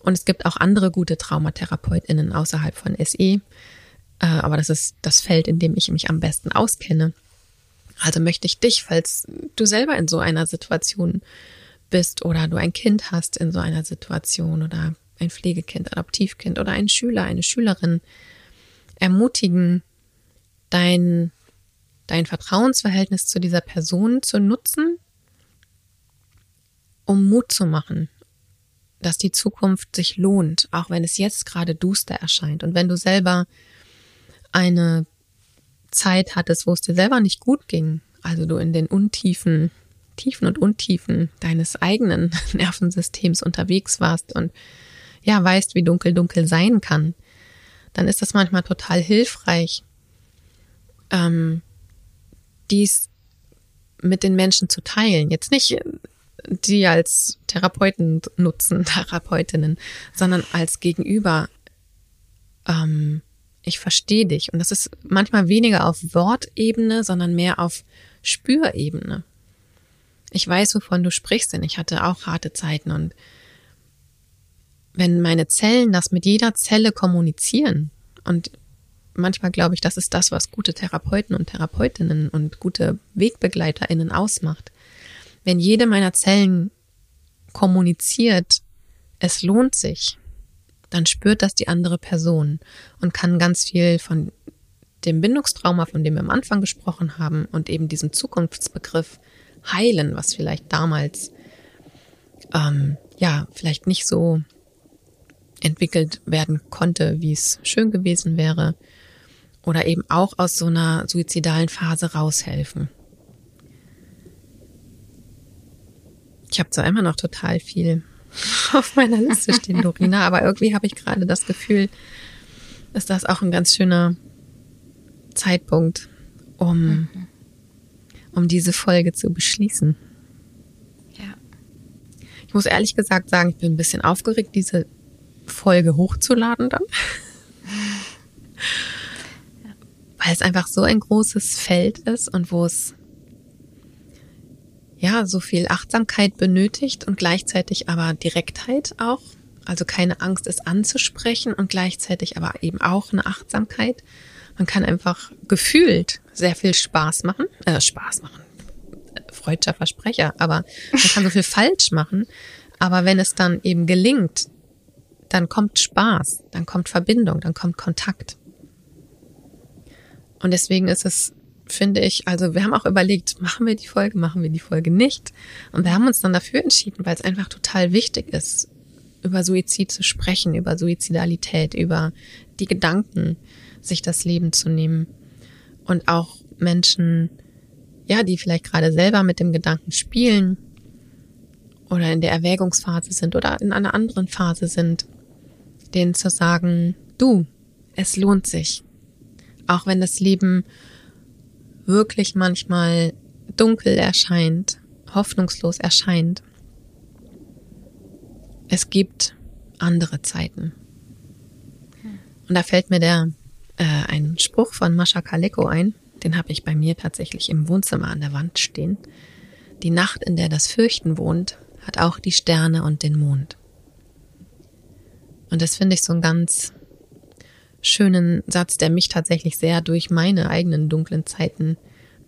S1: Und es gibt auch andere gute Traumatherapeutinnen außerhalb von SE. Äh, aber das ist das Feld, in dem ich mich am besten auskenne. Also möchte ich dich, falls du selber in so einer Situation bist oder du ein Kind hast in so einer Situation oder ein Pflegekind, Adoptivkind oder ein Schüler, eine Schülerin, ermutigen, dein, dein Vertrauensverhältnis zu dieser Person zu nutzen, um Mut zu machen, dass die Zukunft sich lohnt, auch wenn es jetzt gerade duster erscheint. Und wenn du selber eine Zeit hattest, wo es dir selber nicht gut ging, also du in den Untiefen, Tiefen und Untiefen deines eigenen Nervensystems unterwegs warst und ja, weißt, wie dunkel dunkel sein kann, dann ist das manchmal total hilfreich, ähm, dies mit den Menschen zu teilen. Jetzt nicht die als Therapeuten nutzen, Therapeutinnen, sondern als Gegenüber. Ähm, ich verstehe dich. Und das ist manchmal weniger auf Wortebene, sondern mehr auf Spürebene. Ich weiß, wovon du sprichst, denn ich hatte auch harte Zeiten und wenn meine Zellen das mit jeder Zelle kommunizieren, und manchmal glaube ich, das ist das, was gute Therapeuten und Therapeutinnen und gute WegbegleiterInnen ausmacht. Wenn jede meiner Zellen kommuniziert, es lohnt sich, dann spürt das die andere Person und kann ganz viel von dem Bindungstrauma, von dem wir am Anfang gesprochen haben, und eben diesem Zukunftsbegriff heilen, was vielleicht damals ähm, ja vielleicht nicht so entwickelt werden konnte, wie es schön gewesen wäre. Oder eben auch aus so einer suizidalen Phase raushelfen. Ich habe zwar immer noch total viel auf meiner Liste stehen, Lorina, aber irgendwie habe ich gerade das Gefühl, ist das auch ein ganz schöner Zeitpunkt, um, mhm. um diese Folge zu beschließen. Ja. Ich muss ehrlich gesagt sagen, ich bin ein bisschen aufgeregt, diese Folge hochzuladen dann. Weil es einfach so ein großes Feld ist und wo es ja, so viel Achtsamkeit benötigt und gleichzeitig aber Direktheit auch. Also keine Angst, es anzusprechen und gleichzeitig aber eben auch eine Achtsamkeit. Man kann einfach gefühlt sehr viel Spaß machen, äh, Spaß machen, freudscher Versprecher, aber man kann so viel falsch machen. Aber wenn es dann eben gelingt, dann kommt Spaß, dann kommt Verbindung, dann kommt Kontakt. Und deswegen ist es finde ich, also wir haben auch überlegt, machen wir die Folge, machen wir die Folge nicht. Und wir haben uns dann dafür entschieden, weil es einfach total wichtig ist, über Suizid zu sprechen, über Suizidalität, über die Gedanken, sich das Leben zu nehmen. Und auch Menschen, ja, die vielleicht gerade selber mit dem Gedanken spielen oder in der Erwägungsphase sind oder in einer anderen Phase sind, denen zu sagen, du, es lohnt sich. Auch wenn das Leben wirklich manchmal dunkel erscheint, hoffnungslos erscheint. Es gibt andere Zeiten. Und da fällt mir der äh, ein Spruch von Mascha Kaleko ein, den habe ich bei mir tatsächlich im Wohnzimmer an der Wand stehen. Die Nacht, in der das Fürchten wohnt, hat auch die Sterne und den Mond. Und das finde ich so einen ganz schönen Satz, der mich tatsächlich sehr durch meine eigenen dunklen Zeiten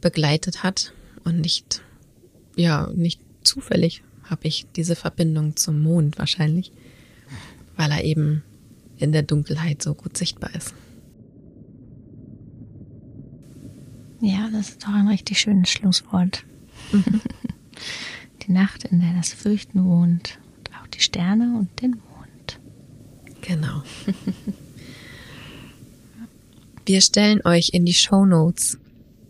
S1: begleitet hat und nicht, ja, nicht zufällig habe ich diese Verbindung zum Mond wahrscheinlich, weil er eben in der Dunkelheit so gut sichtbar ist.
S2: Ja, das ist doch ein richtig schönes Schlusswort. Mhm. Die Nacht, in der das Fürchten wohnt, und auch die Sterne und den Mond.
S1: Genau. Wir stellen euch in die Show Notes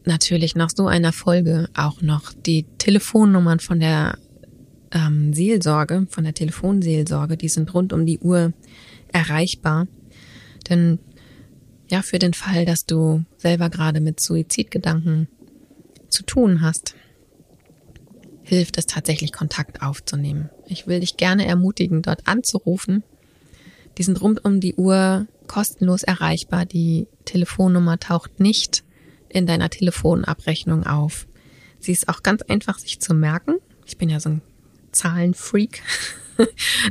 S1: natürlich nach so einer Folge auch noch die Telefonnummern von der ähm, Seelsorge, von der Telefonseelsorge, die sind rund um die Uhr erreichbar. Denn ja, für den Fall, dass du selber gerade mit Suizidgedanken zu tun hast, hilft es tatsächlich Kontakt aufzunehmen. Ich will dich gerne ermutigen, dort anzurufen. Die sind rund um die Uhr kostenlos erreichbar. Die Telefonnummer taucht nicht in deiner Telefonabrechnung auf. Sie ist auch ganz einfach sich zu merken. Ich bin ja so ein Zahlenfreak.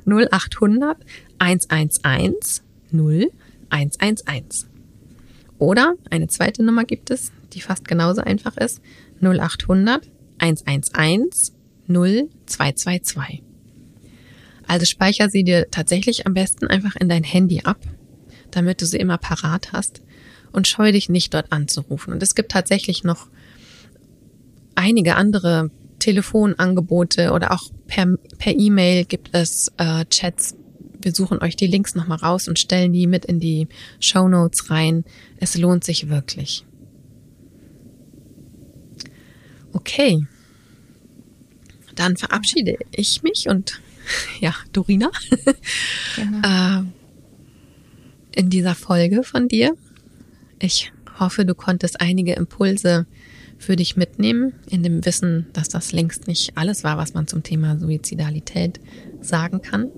S1: 0800 111 0111. Oder eine zweite Nummer gibt es, die fast genauso einfach ist. 0800 111 0222. Also speicher sie dir tatsächlich am besten einfach in dein Handy ab, damit du sie immer parat hast und scheu dich nicht dort anzurufen. Und es gibt tatsächlich noch einige andere Telefonangebote oder auch per per E-Mail gibt es äh, Chats wir suchen euch die Links nochmal raus und stellen die mit in die Show Notes rein. Es lohnt sich wirklich. Okay. Dann verabschiede ich mich und ja, Dorina. Genau. äh, in dieser Folge von dir. Ich hoffe, du konntest einige Impulse für dich mitnehmen, in dem Wissen, dass das längst nicht alles war, was man zum Thema Suizidalität sagen kann.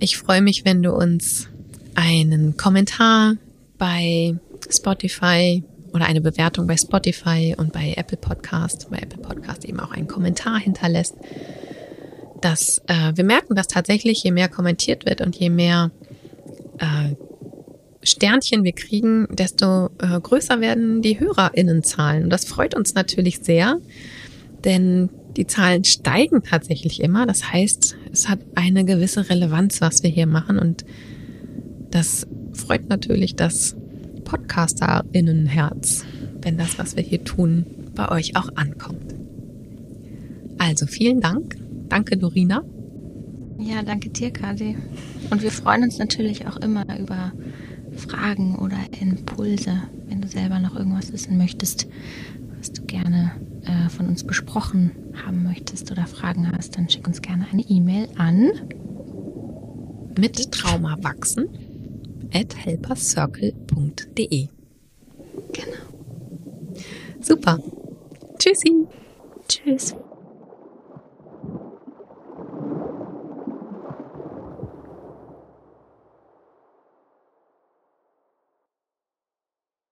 S1: Ich freue mich, wenn du uns einen Kommentar bei Spotify oder eine Bewertung bei Spotify und bei Apple Podcast, bei Apple Podcast eben auch einen Kommentar hinterlässt. Dass äh, wir merken, dass tatsächlich je mehr kommentiert wird und je mehr äh, Sternchen wir kriegen, desto äh, größer werden die HörerInnenzahlen. Und das freut uns natürlich sehr, denn die Zahlen steigen tatsächlich immer. Das heißt, es hat eine gewisse Relevanz, was wir hier machen. Und das freut natürlich das PodcasterInnenherz, wenn das, was wir hier tun, bei euch auch ankommt. Also vielen Dank. Danke, Dorina.
S2: Ja, danke dir, Kadi. Und wir freuen uns natürlich auch immer über Fragen oder Impulse, wenn du selber noch irgendwas wissen möchtest, was du gerne äh, von uns besprochen haben möchtest oder Fragen hast, dann schick uns gerne eine E-Mail an
S1: mit Trauma wachsen at helpercircle.de.
S2: Genau.
S1: Super. Tschüssi.
S2: Tschüss.